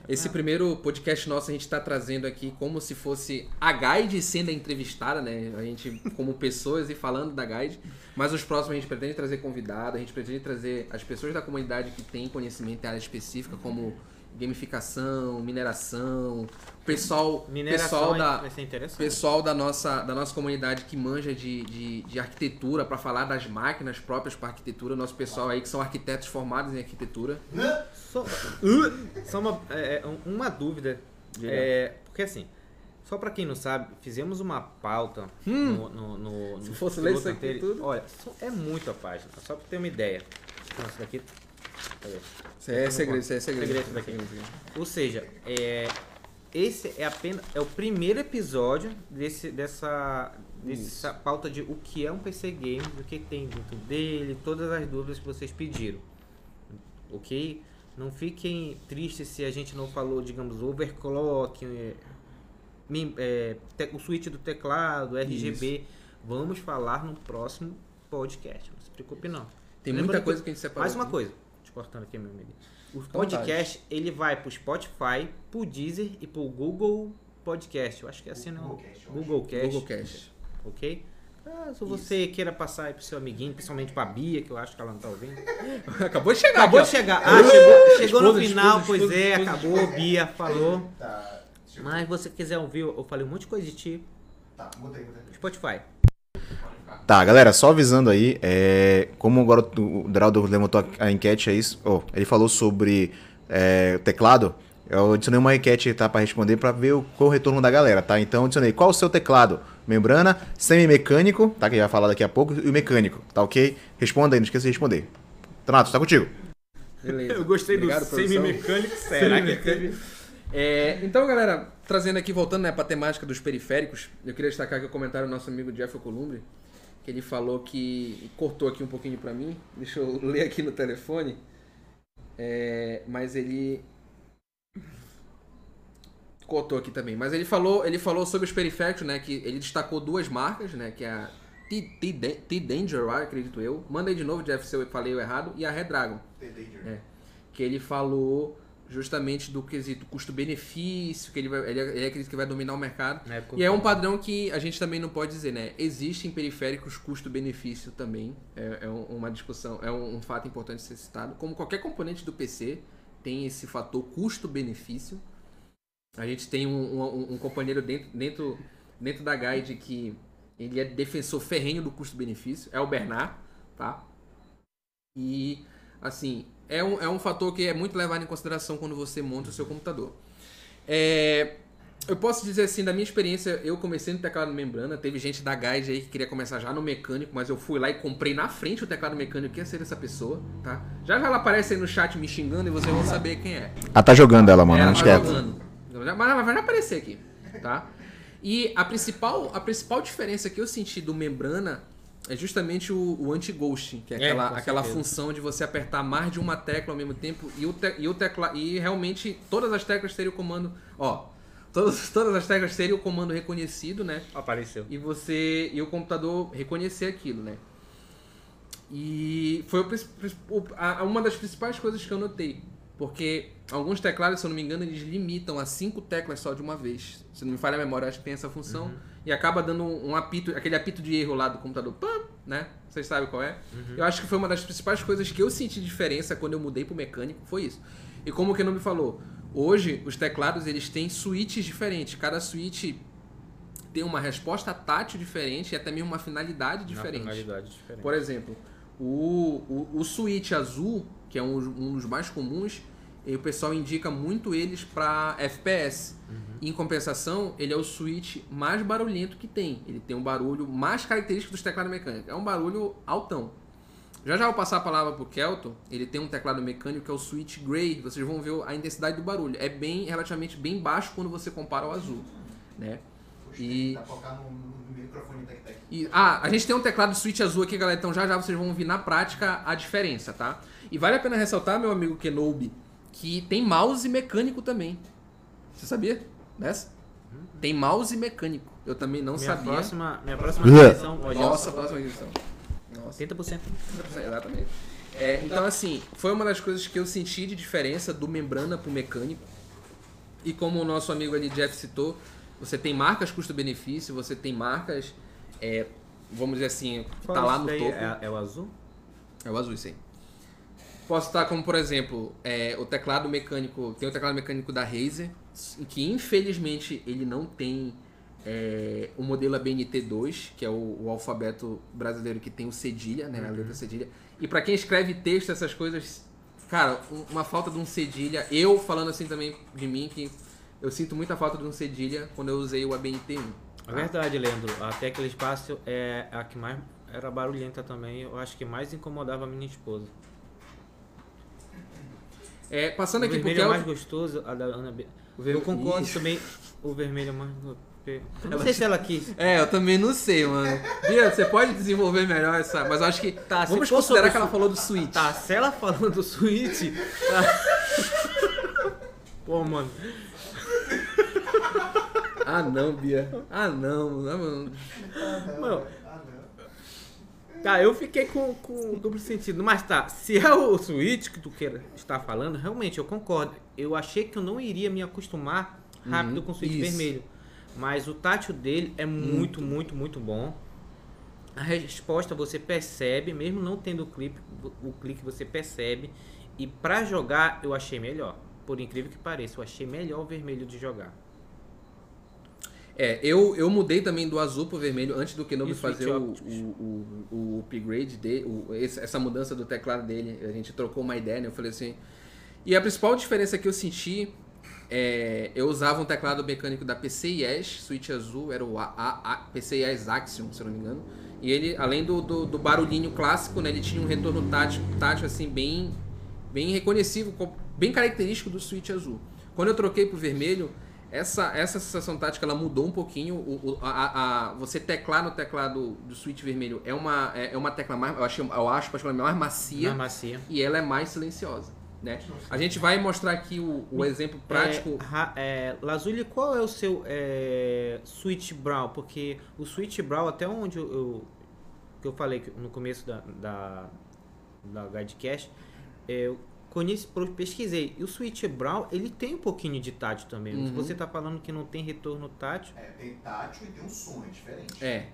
Esse primeiro podcast nosso a gente está trazendo aqui como se fosse a Guide sendo entrevistada, né? A gente como pessoas e falando da Guide. Mas os próximos a gente pretende trazer convidado, a gente pretende trazer as pessoas da comunidade que têm conhecimento em área específica, como gamificação, mineração, pessoal, pessoal da pessoal da nossa da nossa comunidade que manja de, de, de arquitetura para falar das máquinas próprias para arquitetura, nosso pessoal aí que são arquitetos formados em arquitetura. Só, só uma, é, é uma dúvida, é, porque assim, só para quem não sabe, fizemos uma pauta hum, no, no, no, Se fosse ler isso aqui tudo. Olha, é muito a página, só para ter uma ideia. Então, isso daqui isso é segredo, isso é segredo. segredo daqui. Ou seja, é, esse é apenas é o primeiro episódio desse, dessa, dessa pauta de o que é um PC game, o que tem dentro dele, todas as dúvidas que vocês pediram. Ok? Não fiquem tristes se a gente não falou, digamos, overclock, é, é, o switch do teclado, RGB. Isso. Vamos falar no próximo podcast. Não se preocupe não. Tem muita coisa que a gente separou. Mais uma coisa cortando aqui, meu amigo. O podcast, ele vai pro Spotify, pro Deezer e pro Google Podcast. Eu acho que é assim, não? Google Cast. Google Cast. Ok? Ah, se você Isso. queira passar aí pro seu amiguinho, principalmente pra Bia, que eu acho que ela não tá ouvindo. acabou de chegar. Acabou aqui, de chegar. Ah, chegou, chegou no final, pois é, acabou. Bia falou. Tá, Mas você quiser ouvir, eu falei um monte de coisa de ti. Tá, mudei, mudei. Spotify. Tá, galera, só avisando aí, é, como agora o Draldo levantou a, enquete, é isso? Oh, ele falou sobre é, teclado. Eu adicionei uma enquete tá, para responder para ver o, qual o retorno da galera, tá? Então adicionei qual o seu teclado? Membrana, semi-mecânico, tá? Que vai falar daqui a pouco, e o mecânico, tá ok? Responda aí, não esqueça de responder. Renato, tá contigo. Beleza. Eu gostei Obrigado, do semi-mecânico. Será que teve? É, então, galera, trazendo aqui, voltando né, para a temática dos periféricos, eu queria destacar aqui o comentário do nosso amigo Jeff Columbre, que ele falou que cortou aqui um pouquinho para mim. Deixa eu ler aqui no telefone. É, mas ele cortou aqui também. Mas ele falou, ele falou sobre os periféricos, né? Que ele destacou duas marcas, né? Que é a T-Danger, acredito eu. Manda aí de novo, Jeff, se eu falei errado. E a Red Dragon. T-Danger. É, que ele falou justamente do quesito custo-benefício, que ele, vai, ele, ele acredita que vai dominar o mercado. É, e é um padrão que a gente também não pode dizer, né? Existem periféricos custo-benefício também, é, é, uma discussão, é um, um, fato importante ser citado. Como qualquer componente do PC tem esse fator custo-benefício. A gente tem um, um, um, companheiro dentro, dentro, dentro da guide que ele é defensor ferrenho do custo-benefício, é o Bernard, tá? E, assim, é um, é um fator que é muito levado em consideração quando você monta o seu computador. É, eu posso dizer assim, da minha experiência, eu comecei no teclado membrana, teve gente da Guide aí que queria começar já no mecânico, mas eu fui lá e comprei na frente o teclado mecânico que ia ser essa pessoa, tá? Já já ela aparece aí no chat me xingando e vocês vão saber quem é. Ela tá jogando ela, mano, ela tá jogando. Mas ela vai aparecer aqui, tá? E a principal, a principal diferença que eu senti do membrana é justamente o, o anti-ghosting, que é, é aquela, aquela função de você apertar mais de uma tecla ao mesmo tempo e o, te, e o tecla e realmente todas as teclas teriam o comando, ó, todas, todas as teclas teriam o comando reconhecido, né? Apareceu. E você e o computador reconhecer aquilo, né? E foi o, a, uma das principais coisas que eu notei, porque alguns teclados, se eu não me engano, eles limitam a cinco teclas só de uma vez. Se não me falha a memória, acho que tem essa função. Uhum e acaba dando um apito, aquele apito de erro lá do computador, pam, né? Vocês sabem qual é? Uhum. Eu acho que foi uma das principais coisas que eu senti diferença quando eu mudei pro mecânico, foi isso. E como o não me falou, hoje os teclados eles têm switches diferentes, cada switch tem uma resposta tátil diferente e até mesmo uma finalidade diferente. Uma finalidade diferente. Por exemplo, o, o, o switch azul, que é um, um dos mais comuns, e o pessoal indica muito eles para FPS. Uhum. Em compensação, ele é o switch mais barulhento que tem. Ele tem um barulho mais característico dos teclados mecânicos. É um barulho altão. Já já vou passar a palavra pro Kelton. Ele tem um teclado mecânico que é o switch gray. Vocês vão ver a intensidade do barulho. É bem relativamente bem baixo quando você compara ao azul, né? E... E ah, a gente tem um teclado switch azul aqui, galera. Então já já vocês vão ouvir na prática a diferença, tá? E vale a pena ressaltar, meu amigo Kenobi, que tem mouse mecânico também. Você sabia dessa? Tem mouse mecânico. Eu também não minha sabia. Próxima, minha próxima aquisição. Nossa, próxima aquisição. Nossa. 30%. 30%. Exatamente. É, então, assim, foi uma das coisas que eu senti de diferença do membrana pro mecânico. E como o nosso amigo ali, Jeff, citou, você tem marcas custo-benefício, você tem marcas, é, vamos dizer assim, que tá lá no topo. É, é, o azul? É o azul, isso aí. Posso estar como, por exemplo, é, o teclado mecânico, tem o teclado mecânico da Razer, que infelizmente ele não tem é, o modelo ABNT2, que é o, o, alfabeto brasileiro que tem o cedilha, né, uhum. a letra cedilha. E para quem escreve texto, essas coisas, cara, uma falta de um cedilha. Eu falando assim também de mim, que eu sinto muita falta de um cedilha quando eu usei o ABNT1. É verdade, Leandro. Até aquele espaço é a que mais era barulhenta também. Eu acho que mais incomodava a minha esposa. É, passando o aqui vermelho é mais gostoso, a da Ana B. Eu concordo Isso. também. O vermelho é mais eu não ela... sei se ela quis. É, eu também não sei, mano. Bia, você pode desenvolver melhor essa. Mas eu acho que. Tá, Vamos considerar que ela falou do Switch. Tá, se ela falou do Switch. Tá... Pô, mano. Ah não, Bia. Ah não, não. Mano. Tá, eu fiquei com, com duplo sentido. Mas tá, se é o Switch que tu queira estar falando, realmente eu concordo. Eu achei que eu não iria me acostumar rápido uhum, com o Switch isso. vermelho. Mas o tátil dele é muito, muito, muito, muito bom. A resposta você percebe, mesmo não tendo o clique, o clique você percebe. E para jogar eu achei melhor. Por incrível que pareça, eu achei melhor o vermelho de jogar. É, eu, eu mudei também do azul pro vermelho antes do Kenobi fazer o, o, o, o, upgrade dele, o, essa mudança do teclado dele. A gente trocou uma ideia, né? Eu falei assim. E a principal diferença que eu senti é, eu usava um teclado mecânico da PCIe, switch azul, era o a, a, a PCIe Axiom, se eu não me engano. E ele, além do, do, do, barulhinho clássico, né, ele tinha um retorno tátil, tátil assim, bem, bem reconhecível, bem característico do switch azul. Quando eu troquei pro vermelho, essa, essa sensação tática ela mudou um pouquinho. O, a, a, você teclar no teclado do switch vermelho é uma, é, é uma tecla mais, eu acho, eu acho particularmente mais macia, mais macia e ela é mais silenciosa. Né? A gente vai mostrar aqui o, o exemplo prático. É, é, Lazuli, qual é o seu é, Switch Brown? Porque o Switch Brown, até onde eu, eu, que eu falei no começo da, da, da Guidecast, é, eu conheci, pesquisei. E o Switch Brown, ele tem um pouquinho de tátil também. Uhum. Você está falando que não tem retorno tátil. É, tem tátil e tem um som, é diferente. É.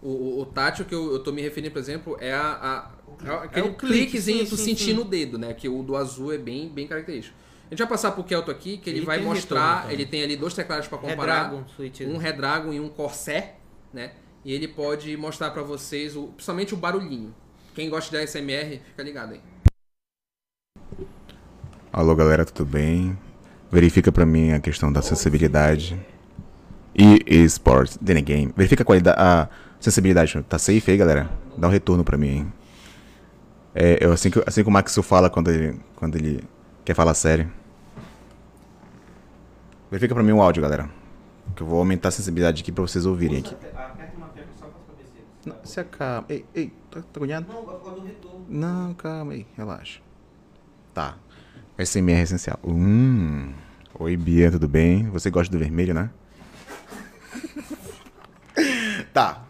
O, o, o tátil que eu, eu tô me referindo, por exemplo, é a, a é aquele é cliquezinho sim, tu sentir no dedo, né? Que o do azul é bem, bem característico. A gente vai passar pro Kelto aqui, que ele, ele vai mostrar. Retorno, ele tem ali dois teclados para comparar. Redragon, um Redragon e um Corsair, né? E ele pode mostrar para vocês, o, principalmente o barulhinho. Quem gosta de ASMR, fica ligado aí. Alô galera, tudo bem? Verifica para mim a questão da acessibilidade. E esports, then game. Verifica a qualidade, a sensibilidade. Tá safe aí, galera? Dá um retorno para mim, hein? É, eu, assim, que, assim que o Maxu fala quando ele, quando ele quer falar sério. Verifica pra mim o áudio, galera. Que eu vou aumentar a sensibilidade aqui pra vocês ouvirem aqui. Não, se acalma. Ei, ei, tá, tá agoniado? Não, vai do retorno. Não, calma aí, relaxa. Tá. SMR é essencial. Hum. Oi, Bia, tudo bem? Você gosta do vermelho, né? tá.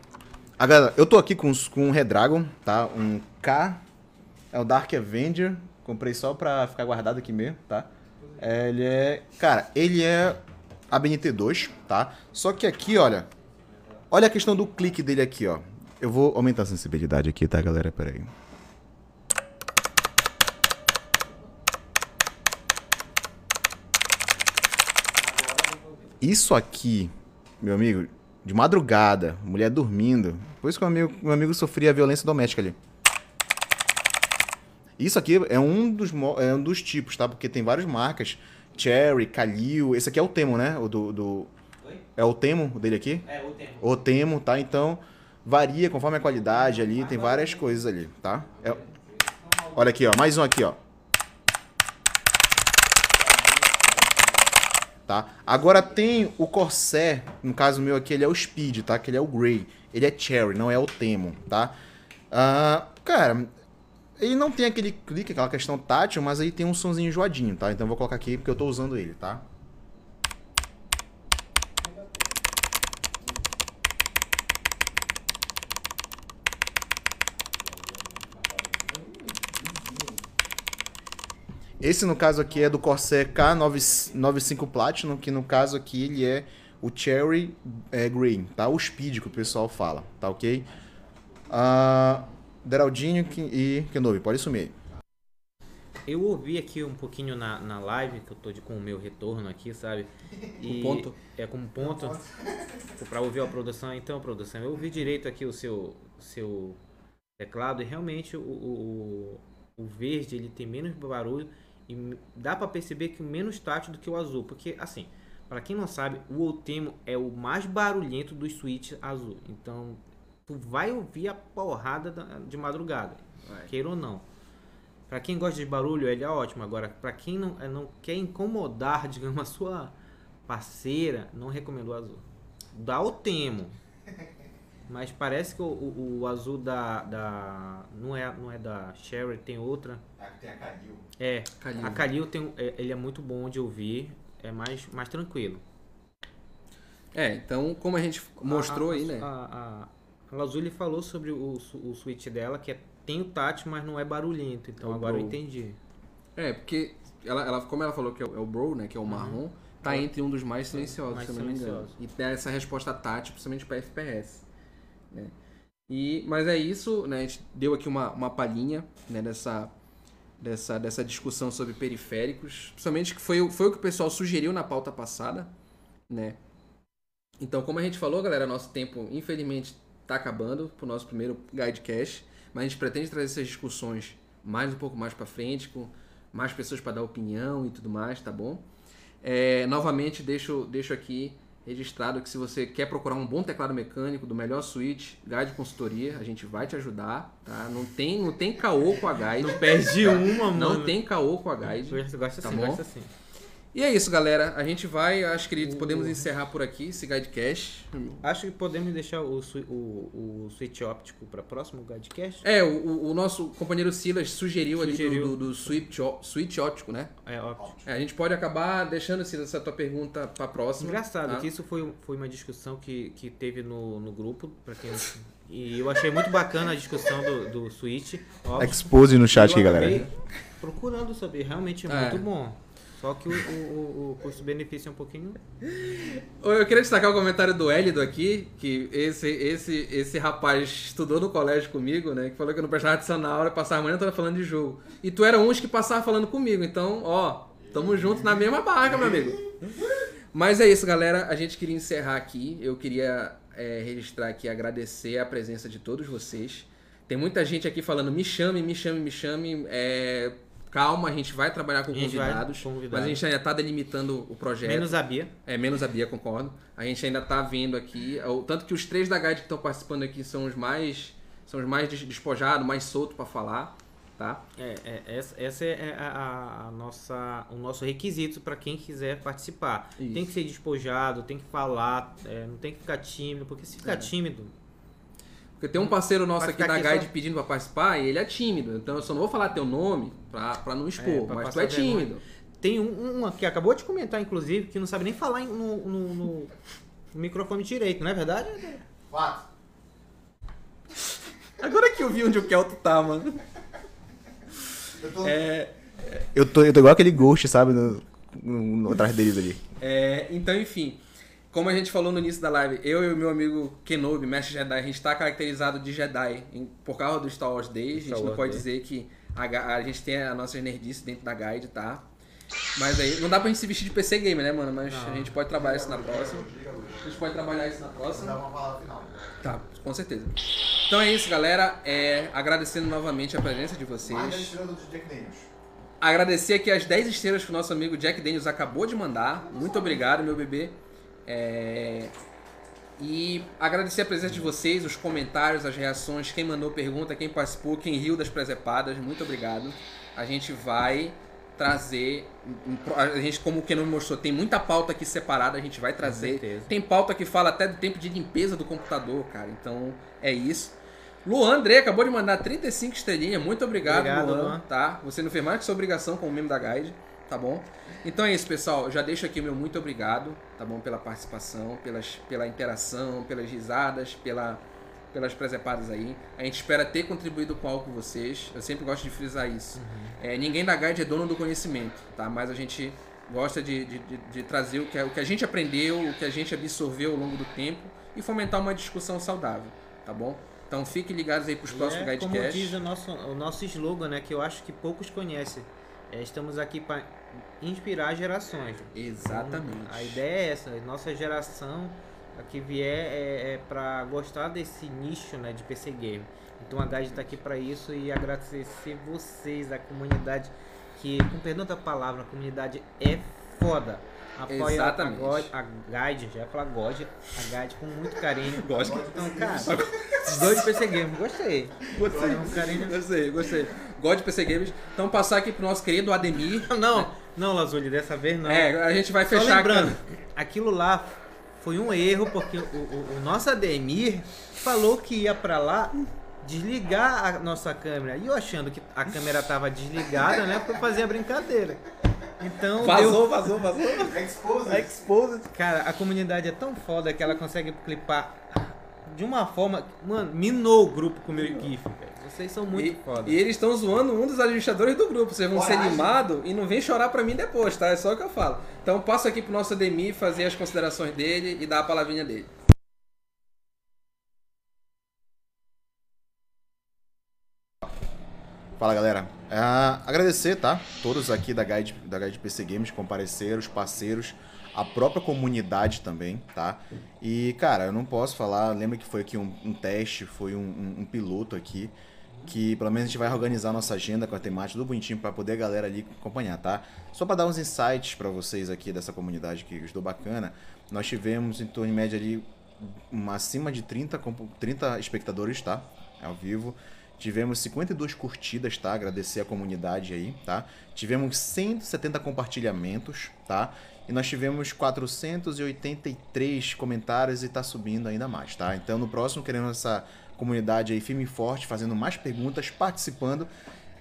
Agora, eu tô aqui com, com um Redragon, tá? Um K é o Dark Avenger. Comprei só pra ficar guardado aqui mesmo, tá? É, ele é. Cara, ele é a BNT2, tá? Só que aqui, olha. Olha a questão do clique dele aqui, ó. Eu vou aumentar a sensibilidade aqui, tá, galera? Pera aí. Isso aqui, meu amigo, de madrugada, mulher dormindo. Por isso que meu amigo, meu amigo sofria violência doméstica ali. Isso aqui é um dos, é um dos tipos, tá? Porque tem várias marcas. Cherry, Kalil. Esse aqui é o Temo, né? O do, do... É o Temo dele aqui? É, o Temo. O Temo, tá? Então, varia conforme a qualidade ali. Tem várias coisas ali, tá? É... Olha aqui, ó. Mais um aqui, ó. Tá? Agora tem o Corsair, no caso meu aqui, ele é o Speed, tá? Que ele é o Grey. Ele é Cherry, não é o Temo, tá? Uh, cara, ele não tem aquele clique, aquela questão tátil, mas aí tem um sonzinho enjoadinho, tá? Então eu vou colocar aqui porque eu tô usando ele, tá? Esse, no caso aqui, é do Corsair K95 Platinum, que no caso aqui ele é o Cherry é, Green, tá? O Speed que o pessoal fala, tá ok? Uh, Deraldinho e Kenobi, pode sumir. Eu ouvi aqui um pouquinho na, na live, que eu tô de, com o meu retorno aqui, sabe? E ponto? É como ponto. para ouvir a produção, então, produção. Eu ouvi direito aqui o seu, seu teclado e realmente o, o, o verde ele tem menos barulho e dá para perceber que menos tátil do que o azul. Porque, assim, para quem não sabe, o Ultimo é o mais barulhento dos switches azul. Então, tu vai ouvir a porrada de madrugada, vai. queira ou não. Para quem gosta de barulho, ele é ótimo. Agora, para quem não, eh, não quer incomodar, digamos, a sua parceira, não recomendo o azul. Dá o temo. Mas parece que o, o, o, azul da, da. Não é, não é da Sherry, tem outra. Tem a Kalil. É, Kalil. a Kalil tem, é, ele é muito bom de ouvir, é mais, mais tranquilo. É, então, como a gente mostrou a, aí, né? A, a, Lazuli falou sobre o, o switch dela, que é tem o tátil, mas não é barulhento. Então é agora bro. eu entendi. É, porque ela, ela, como ela falou que é o, é o Bro, né? Que é o uhum. marrom, tá entre um dos mais silenciosos, mais se não me engano. E tem essa resposta tátil, principalmente para FPS. Né? E, mas é isso, né? A gente deu aqui uma, uma palhinha né, dessa, dessa, dessa discussão sobre periféricos. Principalmente que foi, foi o que o pessoal sugeriu na pauta passada, né? Então, como a gente falou, galera, nosso tempo, infelizmente, está acabando pro nosso primeiro Guide Cash mas a gente pretende trazer essas discussões mais um pouco mais para frente, com mais pessoas para dar opinião e tudo mais, tá bom? É, novamente, deixo, deixo aqui registrado que se você quer procurar um bom teclado mecânico do melhor switch, Guide Consultoria, a gente vai te ajudar, tá? Não tem, não tem caô com a Guide. Não perde uma, mano. Não tem caô com a Guide. Gosta, gosta tá assim, bom? gosta assim. E é isso, galera. A gente vai, acho que podemos encerrar por aqui esse Guidecast. Acho que podemos deixar o, o, o switch óptico para próximo Guidecast. É, o, o nosso companheiro Silas sugeriu, sugeriu. ali do, do, do switch, switch óptico, né? É, óptico. É, a gente pode acabar deixando Silas, essa tua pergunta para próxima. Engraçado tá? que isso foi, foi uma discussão que, que teve no, no grupo, para quem E eu achei muito bacana a discussão do, do Switch. Expose no chat aqui, galera. Procurando saber, realmente é, é. muito bom. Só que o, o, o custo-benefício é um pouquinho. Eu queria destacar o comentário do Elido aqui, que esse, esse, esse rapaz estudou no colégio comigo, né? Que falou que eu não prestava atenção na aula, passava a manhã toda falando de jogo. E tu era um que passava falando comigo, então, ó, tamo juntos na mesma barca, meu amigo. Mas é isso, galera. A gente queria encerrar aqui. Eu queria é, registrar aqui, agradecer a presença de todos vocês. Tem muita gente aqui falando, me chame, me chame, me chame. É, Calma, a gente vai trabalhar com convidados, convidados, mas a gente ainda está delimitando o projeto. Menos a Bia. É, menos a Bia, concordo. A gente ainda está vendo aqui, tanto que os três da Guide que estão participando aqui são os mais são os mais despojados, mais soltos para falar, tá? É, é, essa, essa é a, a, nossa, o nosso requisito para quem quiser participar. Isso. Tem que ser despojado, tem que falar, é, não tem que ficar tímido, porque se ficar é. tímido, porque tem um parceiro nosso aqui da Guide só... pedindo pra participar e ele é tímido. Então eu só não vou falar teu nome pra, pra não expor, é, pra mas tu é tímido. Tem um, um que acabou de comentar, inclusive, que não sabe nem falar no, no, no microfone direito, não é verdade? Fato. Agora que eu vi onde o Kelto tá, mano. Eu tô... É, eu tô, eu tô igual aquele ghost, sabe? No, no, no atrás deles ali. É, então, enfim. Como a gente falou no início da live, eu e o meu amigo Kenobi, mestre Jedi, a gente está caracterizado de Jedi em, por causa do Star Wars Day. A gente não pode dizer que a, a, gente tem a nossa nerdice dentro da guide, tá? Mas aí, não dá pra gente se vestir de PC Gamer, né, mano? Mas não. a gente pode trabalhar isso na próxima. A gente pode trabalhar isso na próxima. Dá uma palavra final. Tá, com certeza. Então é isso, galera. É, agradecendo novamente a presença de vocês. Agradecer aqui as 10 estrelas que o nosso amigo Jack Daniels acabou de mandar. Muito obrigado, meu bebê. É... E agradecer a presença de vocês, os comentários, as reações, quem mandou pergunta, quem participou, quem riu das presepadas, muito obrigado. A gente vai trazer. A gente, como o Kenan mostrou, tem muita pauta aqui separada, a gente vai trazer. Tem pauta que fala até do tempo de limpeza do computador, cara. Então é isso. Luan André acabou de mandar 35 estrelinhas. Muito obrigado, obrigado Luan, Luan. Tá? Você não fez mais que sua obrigação como membro da Guide, tá bom? Então é isso, pessoal. Já deixo aqui o meu muito obrigado, tá bom? Pela participação, pelas, pela interação, pelas risadas, pela, pelas presepadas aí. A gente espera ter contribuído com algo com vocês. Eu sempre gosto de frisar isso. Uhum. É, ninguém da Guide é dono do conhecimento, tá? Mas a gente gosta de, de, de, de trazer o que, o que a gente aprendeu, o que a gente absorveu ao longo do tempo e fomentar uma discussão saudável, tá bom? Então fiquem ligados aí para os próximos é, Como diz o nosso, o nosso slogan, né, que eu acho que poucos conhecem. É, estamos aqui para inspirar gerações. Exatamente. Então, a ideia é essa, nossa geração a que vier é, é para gostar desse nicho né, de PC Game. Então a Guide está aqui para isso e agradecer vocês, a comunidade, que, com perdão da palavra, a comunidade é foda. Apoia Exatamente. a, God, a Guide, já ia falar God, a Guide com muito carinho. Gosto. Então, cara, dois PC Games, gostei. Gostei. Um carinho. Gostei, gostei. God PC Games. Então passar aqui pro nosso querido Ademir. Não, né? Não, Lazuli, dessa vez não. É, a gente vai Só fechar lembrando, aquilo lá foi um erro, porque o, o, o nosso Ademir falou que ia para lá desligar a nossa câmera. E eu achando que a câmera tava desligada, né? Pra fazer a brincadeira. Então. Vazou, deu... vazou, vazou. Exposed. Exposed. Cara, a comunidade é tão foda que ela consegue clipar de uma forma. Mano, minou o grupo com o meu GIF, velho. Vocês são muito e, foda. E eles estão zoando um dos administradores do grupo. Vocês vão Coragem. ser animados e não vem chorar pra mim depois, tá? É só o que eu falo. Então passo aqui pro nosso Ademir fazer as considerações dele e dar a palavrinha dele. Fala galera, é, agradecer, tá? Todos aqui da Guide, da Guide PC Games compareceram, os parceiros, a própria comunidade também, tá? E cara, eu não posso falar, lembra que foi aqui um, um teste, foi um, um, um piloto aqui que pelo menos a gente vai organizar nossa agenda com a temática tudo bonitinho para poder a galera ali acompanhar, tá? Só para dar uns insights para vocês aqui dessa comunidade que ajudou bacana, nós tivemos em torno de média ali uma, acima de 30, 30 espectadores, tá? Ao vivo. Tivemos 52 curtidas, tá? Agradecer a comunidade aí, tá? Tivemos 170 compartilhamentos, tá? E nós tivemos 483 comentários e tá subindo ainda mais, tá? Então no próximo queremos essa comunidade aí firme e forte, fazendo mais perguntas, participando.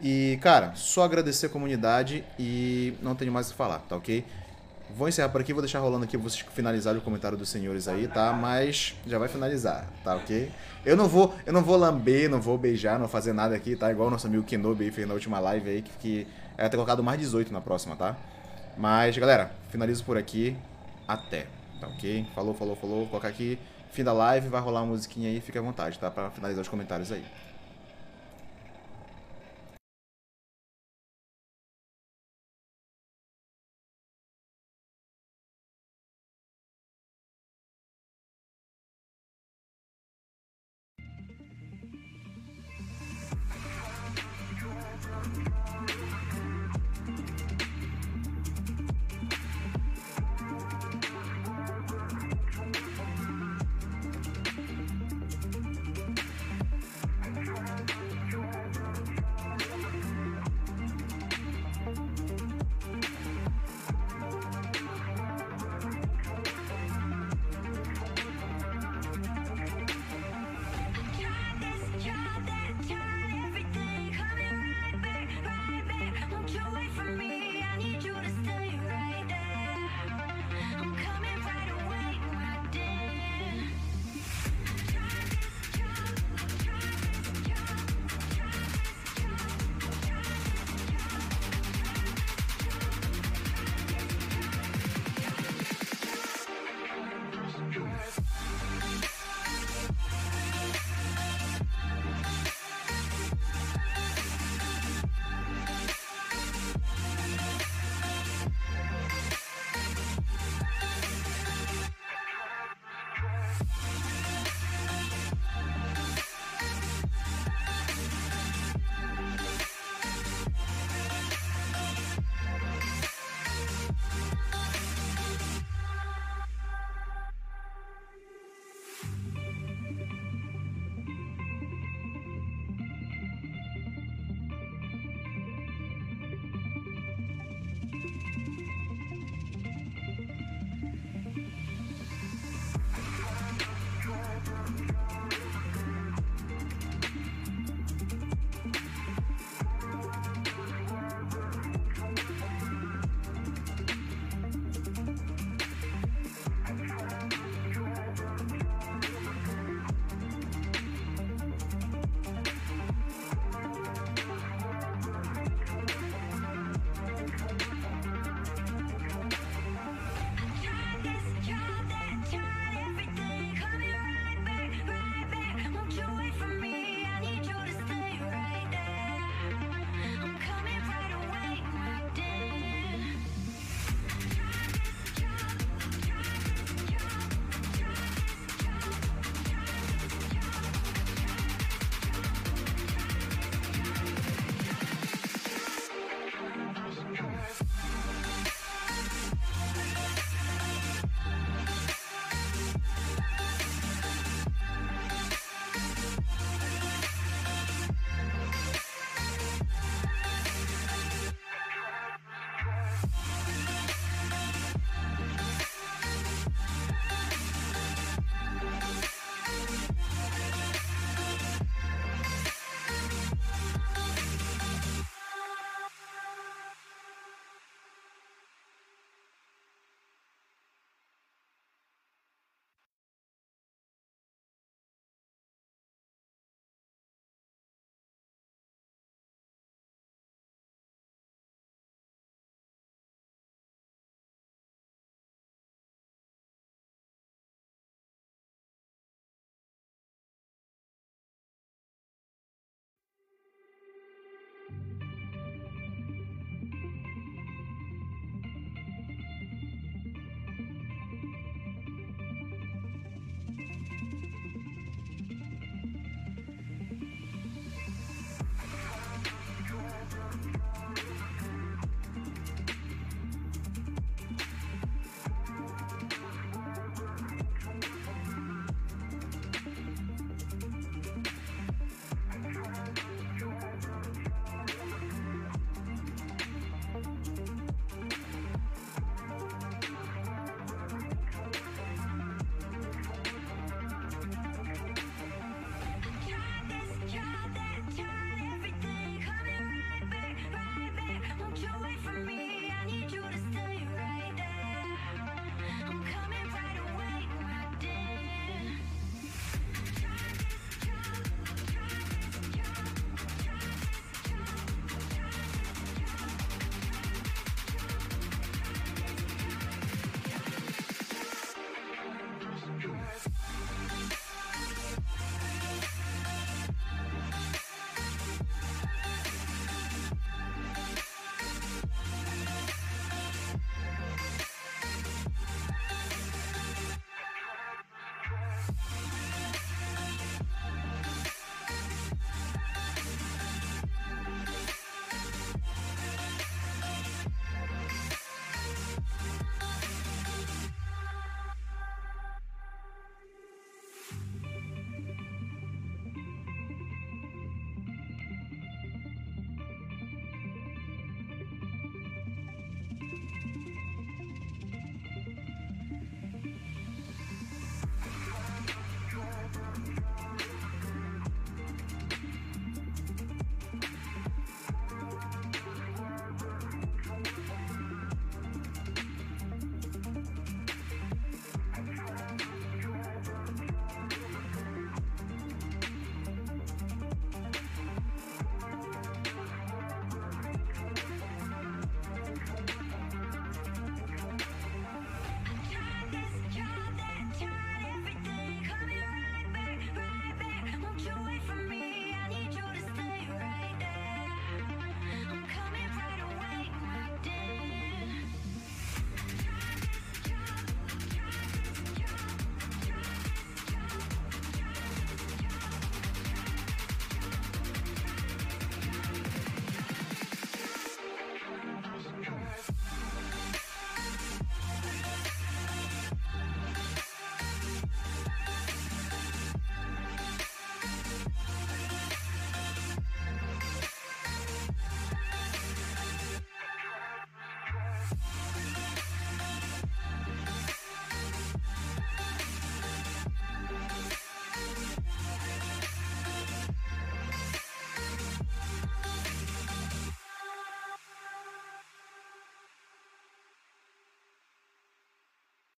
E, cara, só agradecer a comunidade e não tenho mais o que falar, tá ok? Vou encerrar por aqui, vou deixar rolando aqui, vocês finalizarem o comentário dos senhores aí, tá? Mas já vai finalizar, tá ok? Eu não vou, eu não vou lamber, não vou beijar, não vou fazer nada aqui, tá? Igual o nosso amigo Kenobi fez na última live aí, que, que é ter colocado mais 18 na próxima, tá? Mas, galera, finalizo por aqui. Até, tá ok? Falou, falou, falou. Vou colocar aqui Fim da live, vai rolar uma musiquinha aí, fica à vontade, tá? Pra finalizar os comentários aí.